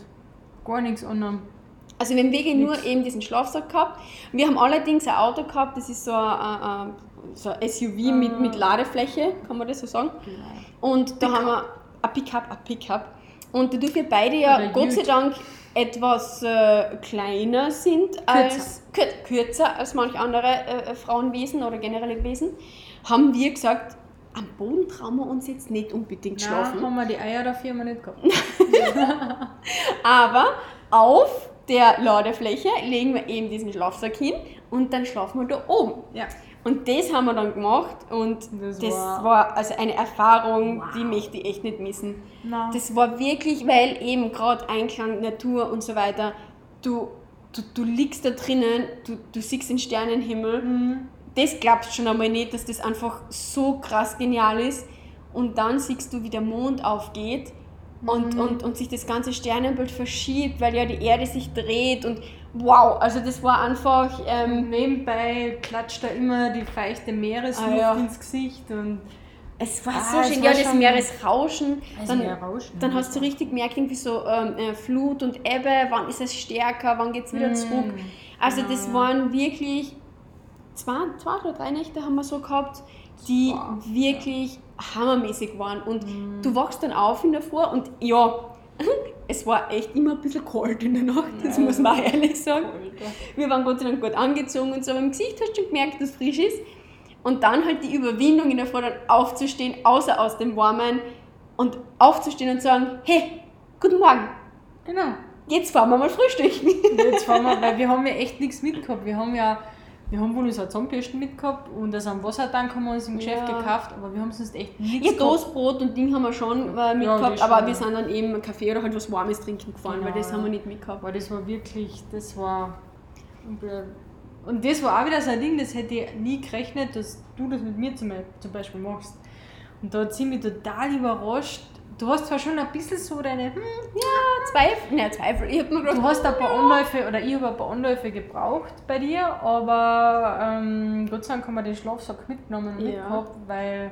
Speaker 1: gar nichts anderem.
Speaker 2: Also wir haben wirklich nur eben diesen Schlafsack gehabt. Wir haben allerdings ein Auto gehabt, das ist so ein, so ein SUV mit, ah. mit Ladefläche, kann man das so sagen. Genau. Und da haben wir ein Pickup, ein Pickup. Und da dürfen wir beide ja Oder Gott sei Dank etwas äh, kleiner sind kürzer. als kürzer als manche andere äh, Frauenwesen oder generelle Wesen, haben wir gesagt, am Boden trauen wir uns jetzt nicht unbedingt Nein, schlafen.
Speaker 1: haben wir die Eier dafür immer nicht gehabt.
Speaker 2: Aber auf der Ladefläche legen wir eben diesen Schlafsack hin und dann schlafen wir da oben.
Speaker 1: Ja.
Speaker 2: Und das haben wir dann gemacht und das, das war, war, also eine Erfahrung, wow. die möchte ich echt nicht missen. No. Das war wirklich, weil eben gerade Einklang, Natur und so weiter, du, du, du liegst da drinnen, du, du siehst den Sternenhimmel, mhm das glaubst schon einmal nicht, dass das einfach so krass genial ist. Und dann siehst du, wie der Mond aufgeht und, mhm. und, und sich das ganze Sternenbild verschiebt, weil ja die Erde sich dreht und wow, also das war einfach... Ähm,
Speaker 1: Nebenbei klatscht da immer die feuchte Meeresluft ah, ja. ins Gesicht und...
Speaker 2: Es war ah, so schön, ja, das Meeresrauschen. Dann, Meerrauschen, dann hast du richtig gemerkt, irgendwie so ähm, äh, Flut und Ebbe, wann ist es stärker, wann geht es wieder mm, zurück. Also genau, das waren wirklich zwei, zwei oder drei Nächte haben wir so gehabt, die wow. wirklich hammermäßig waren. Und mhm. du wachst dann auf in der Früh und ja, es war echt immer ein bisschen kalt in der Nacht, das ja, muss man ehrlich sagen. Wir waren Gott sei Dank gut angezogen und so, aber im Gesicht hast du schon gemerkt, dass es frisch ist. Und dann halt die Überwindung in der Früh dann aufzustehen, außer aus dem Warmen und aufzustehen und sagen, hey, guten Morgen.
Speaker 1: Genau.
Speaker 2: Jetzt fahren wir mal frühstücken.
Speaker 1: Jetzt fahren wir, weil wir haben ja echt nichts mitgehabt. Wir haben ja wir haben wohl eine Zahnbürsten mitgehabt und also einen Wassertank haben wir uns im Geschäft ja. gekauft, aber wir haben sonst echt nichts
Speaker 2: Ja, Toastbrot und Ding haben wir schon äh, mitgehabt, ja, aber wir sind dann eben Kaffee oder halt was Warmes trinken gefahren, genau, weil das ja. haben wir nicht mitgehabt.
Speaker 1: Weil das war wirklich, das war... Und das war auch wieder so ein Ding, das hätte ich nie gerechnet, dass du das mit mir zum, Beispiel machst. Und da hat sie mich total überrascht, du hast zwar schon ein bisschen so deine, hm,
Speaker 2: ja, Zweifel, ne, Zweifel.
Speaker 1: Ich hab mir gedacht, du hast ein paar Anläufe, oder ich habe ein paar Anläufe gebraucht bei dir, aber ähm, Gott sei Dank haben wir den Schlafsack mitgenommen und ja. mitgehabt, weil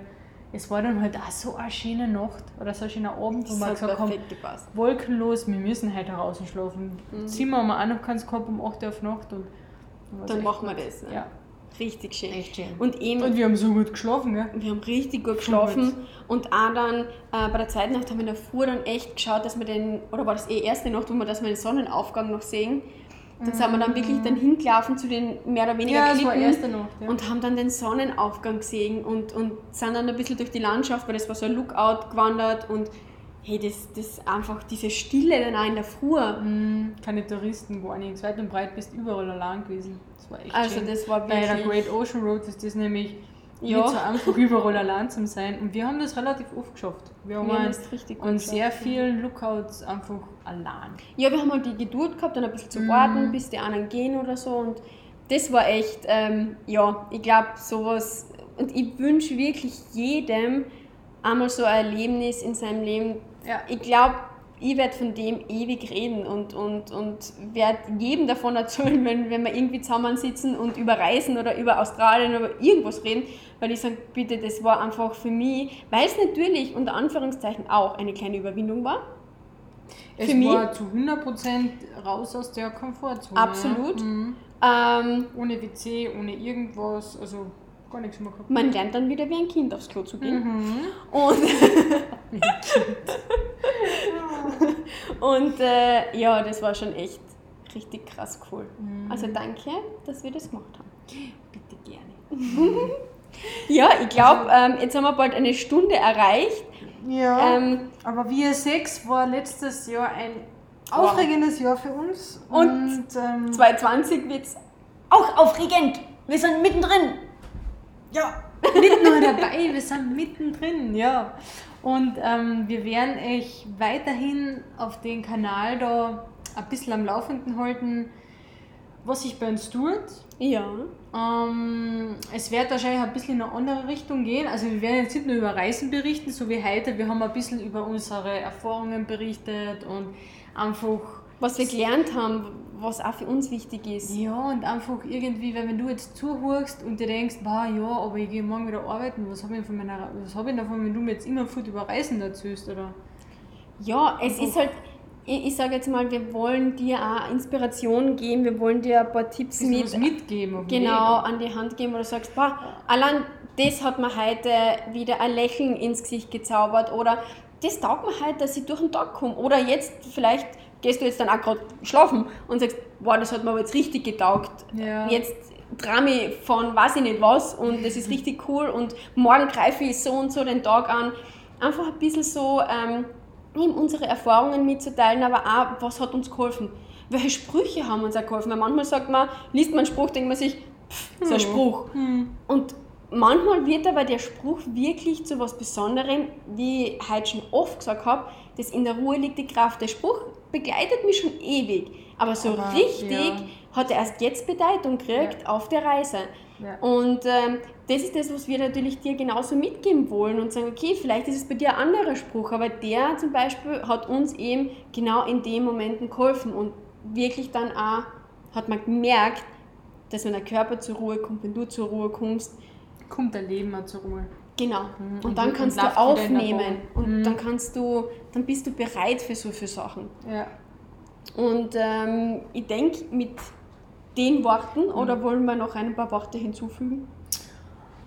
Speaker 1: es war dann halt auch so eine schöne Nacht oder so ein schöner Abend, wo wir gesagt haben, gepasst. wolkenlos, wir müssen heute draußen schlafen. Mhm. Zimmer haben wir auch noch keins gehabt um 8 Uhr auf Nacht und
Speaker 2: dann machen wir das. Ne?
Speaker 1: Ja.
Speaker 2: Richtig schön.
Speaker 1: Echt schön.
Speaker 2: Und eben,
Speaker 1: Und wir haben so gut geschlafen, gell?
Speaker 2: wir haben richtig gut geschlafen und auch dann äh, bei der zweiten Nacht haben wir in der Früh dann echt geschaut, dass wir den, oder war das eh erste Nacht, wo wir, dass wir den Sonnenaufgang noch sehen. Dann sind wir dann wirklich dann hingelaufen zu den mehr oder weniger
Speaker 1: Ja, das war
Speaker 2: Klippen
Speaker 1: erste Nacht, ja.
Speaker 2: und haben dann den Sonnenaufgang gesehen und, und sind dann ein bisschen durch die Landschaft, weil das war so ein Lookout gewandert und hey, das, das einfach diese Stille dann auch in der Früh.
Speaker 1: Mhm, keine Touristen, gar nichts. Weit und breit bist überall allein gewesen. Das war echt
Speaker 2: Also
Speaker 1: schön.
Speaker 2: das war
Speaker 1: Bei der Great Ocean Road ist das nämlich
Speaker 2: Ja.
Speaker 1: nicht so einfach, überall allein zu sein. Und wir haben das relativ oft geschafft. Wir haben,
Speaker 2: Wir haben richtig geschafft,
Speaker 1: sehr
Speaker 2: ja.
Speaker 1: vielen Lookouts einfach allein.
Speaker 2: Ja, wir haben halt die Geduld gehabt, dann ein bisschen zu
Speaker 1: Mhm.
Speaker 2: warten, bis die anderen gehen oder so. Und das war echt, ähm, ja, ich glaube, sowas. Und ich wünsche wirklich jedem einmal so ein Erlebnis in seinem Leben.
Speaker 1: Ja.
Speaker 2: Ich glaube, ich werde von dem ewig reden und, und, und werde jedem davon erzählen, wenn, wenn wir irgendwie zusammensitzen und über Reisen oder über Australien oder irgendwas reden, weil ich sage, bitte, das war einfach für mich, weil es natürlich unter Anführungszeichen auch eine kleine Überwindung war.
Speaker 1: Es
Speaker 2: Für mich-
Speaker 1: war zu 100% raus aus der Komfortzone.
Speaker 2: Absolut.
Speaker 1: Mhm.
Speaker 2: Ähm,
Speaker 1: Ohne WC, ohne irgendwas, also gar nichts mehr gehabt.
Speaker 2: man lernt dann wieder wie ein Kind aufs Klo zu gehen.
Speaker 1: Mhm.
Speaker 2: Und, und äh, ja, das war schon echt richtig krass cool.
Speaker 1: Mhm.
Speaker 2: Also danke, dass wir das gemacht haben.
Speaker 1: Bitte gerne.
Speaker 2: Ja, ich glaube, ähm, jetzt haben wir bald eine Stunde erreicht.
Speaker 1: Ja,
Speaker 2: Ähm,
Speaker 1: aber wir sechs war letztes Jahr ein aufregendes Jahr für uns.
Speaker 2: Und
Speaker 1: ähm,
Speaker 2: 2020 wird es auch aufregend. Wir sind mittendrin.
Speaker 1: Ja, nicht nur dabei, wir sind mittendrin, ja. Und ähm, wir werden euch weiterhin auf den Kanal da ein bisschen am Laufenden halten, was sich bei uns tut.
Speaker 2: Ja.
Speaker 1: Ähm, es wird wahrscheinlich ein bisschen in eine andere Richtung gehen. Also wir werden jetzt nicht nur über Reisen berichten, so wie heute. Wir haben ein bisschen über unsere Erfahrungen berichtet und einfach
Speaker 2: Was wir gelernt haben, was auch für uns wichtig ist.
Speaker 1: Ja, und einfach irgendwie, weil wenn du jetzt zuhörst und dir denkst, boah, ja, aber ich gehe morgen wieder arbeiten, was habe ich, von meiner, was hab ich davon, wenn du mir jetzt immer viel über Reisen erzählst, oder?
Speaker 2: Ja, es ist halt, ich, ich sage jetzt mal, wir wollen dir auch Inspiration geben, wir wollen dir ein paar Tipps mit
Speaker 1: mitgeben.
Speaker 2: genau an die Hand geben, wo du sagst, boah, allein das hat mir heute wieder ein Lächeln ins Gesicht gezaubert oder das taugt mir heute, dass ich durch den Tag komme. Oder jetzt, vielleicht gehst du jetzt dann auch gerade schlafen und sagst, boah, das hat mir aber jetzt richtig getaugt.
Speaker 1: Ja.
Speaker 2: Jetzt Drame von weiß ich nicht was und das ist richtig cool und morgen greife ich so und so den Tag an. Einfach ein bisschen so ähm, unsere Erfahrungen mitzuteilen, aber auch, was hat uns geholfen. Welche Sprüche haben uns auch geholfen? Weil manchmal sagt man, liest man einen Spruch, denkt man sich, pff, so ein Spruch. Und manchmal wird aber der Spruch wirklich zu was Besonderem, wie ich heute schon oft gesagt habe, das in der Ruhe liegt die Kraft. Der Spruch begleitet mich schon ewig, aber so
Speaker 1: Aber,
Speaker 2: richtig
Speaker 1: ja.
Speaker 2: hat er erst jetzt Bedeutung gekriegt auf der Reise.
Speaker 1: Ja.
Speaker 2: Und ähm, das ist das, was wir natürlich dir genauso mitgeben wollen und sagen, okay, vielleicht ist es bei dir ein anderer Spruch, aber der zum Beispiel hat uns eben genau in den Momenten geholfen und wirklich dann auch hat man gemerkt, dass wenn der Körper zur Ruhe kommt, wenn du zur Ruhe kommst,
Speaker 1: Kommt dein Leben mal zur Ruhe.
Speaker 2: Genau.
Speaker 1: und
Speaker 2: Und dann kannst
Speaker 1: und
Speaker 2: du aufnehmen und
Speaker 1: Mhm.
Speaker 2: dann kannst du, dann bist du bereit für so viele Sachen.
Speaker 1: Ja.
Speaker 2: Und ähm, ich denke, mit den Worten,
Speaker 1: Mhm.
Speaker 2: oder wollen wir noch ein paar Worte hinzufügen?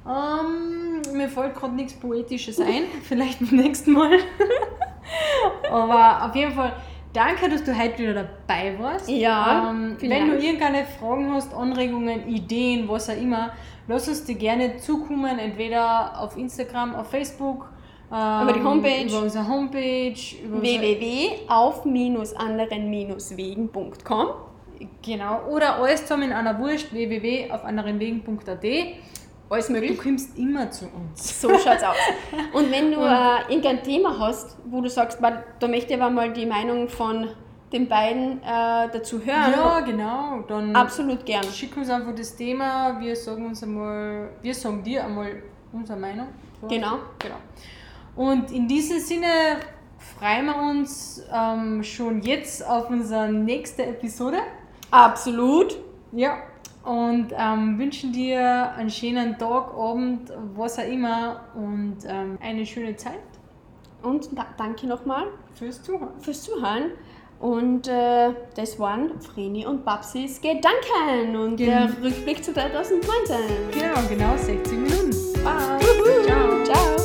Speaker 1: Ähm, mir fällt gerade nichts Poetisches ein, vielleicht beim nächsten Mal. Aber auf jeden Fall, danke, dass du heute wieder dabei warst.
Speaker 2: Ja,
Speaker 1: ähm, Wenn du
Speaker 2: Dank.
Speaker 1: irgendeine Fragen hast, Anregungen, Ideen, was auch immer, lass uns die gerne zukommen, entweder auf Instagram, auf Facebook, ähm,
Speaker 2: Über die Homepage.
Speaker 1: über unsere Homepage,
Speaker 2: www.auf-anderenwegen.com
Speaker 1: genau, oder alles zusammen in einer Wurst, www
Speaker 2: Alles
Speaker 1: Du
Speaker 2: möglich.
Speaker 1: kommst immer zu uns.
Speaker 2: So schaut's aus. Und wenn du äh, irgendein Thema hast, wo du sagst, "Bah, da möchte ich aber mal die Meinung von den beiden äh, dazu hören,
Speaker 1: Ja, genau. Dann
Speaker 2: absolut gern.
Speaker 1: schick uns einfach das Thema. Wir sagen uns einmal, wir sagen dir einmal unsere Meinung. So.
Speaker 2: Genau.
Speaker 1: genau. Und in diesem Sinne freuen wir uns ähm, schon jetzt auf unsere nächste Episode.
Speaker 2: Absolut.
Speaker 1: Ja. Und ähm, wünschen dir einen schönen Tag, Abend, was auch immer und ähm, eine schöne Zeit
Speaker 2: Und da, danke nochmal
Speaker 1: fürs Zuhören.
Speaker 2: fürs Zuhören. Und äh, das waren Vreni und Babsis Gedanken und
Speaker 1: Gen-
Speaker 2: der Rückblick zu 2019.
Speaker 1: Genau, genau 60 Minuten.
Speaker 2: Bye!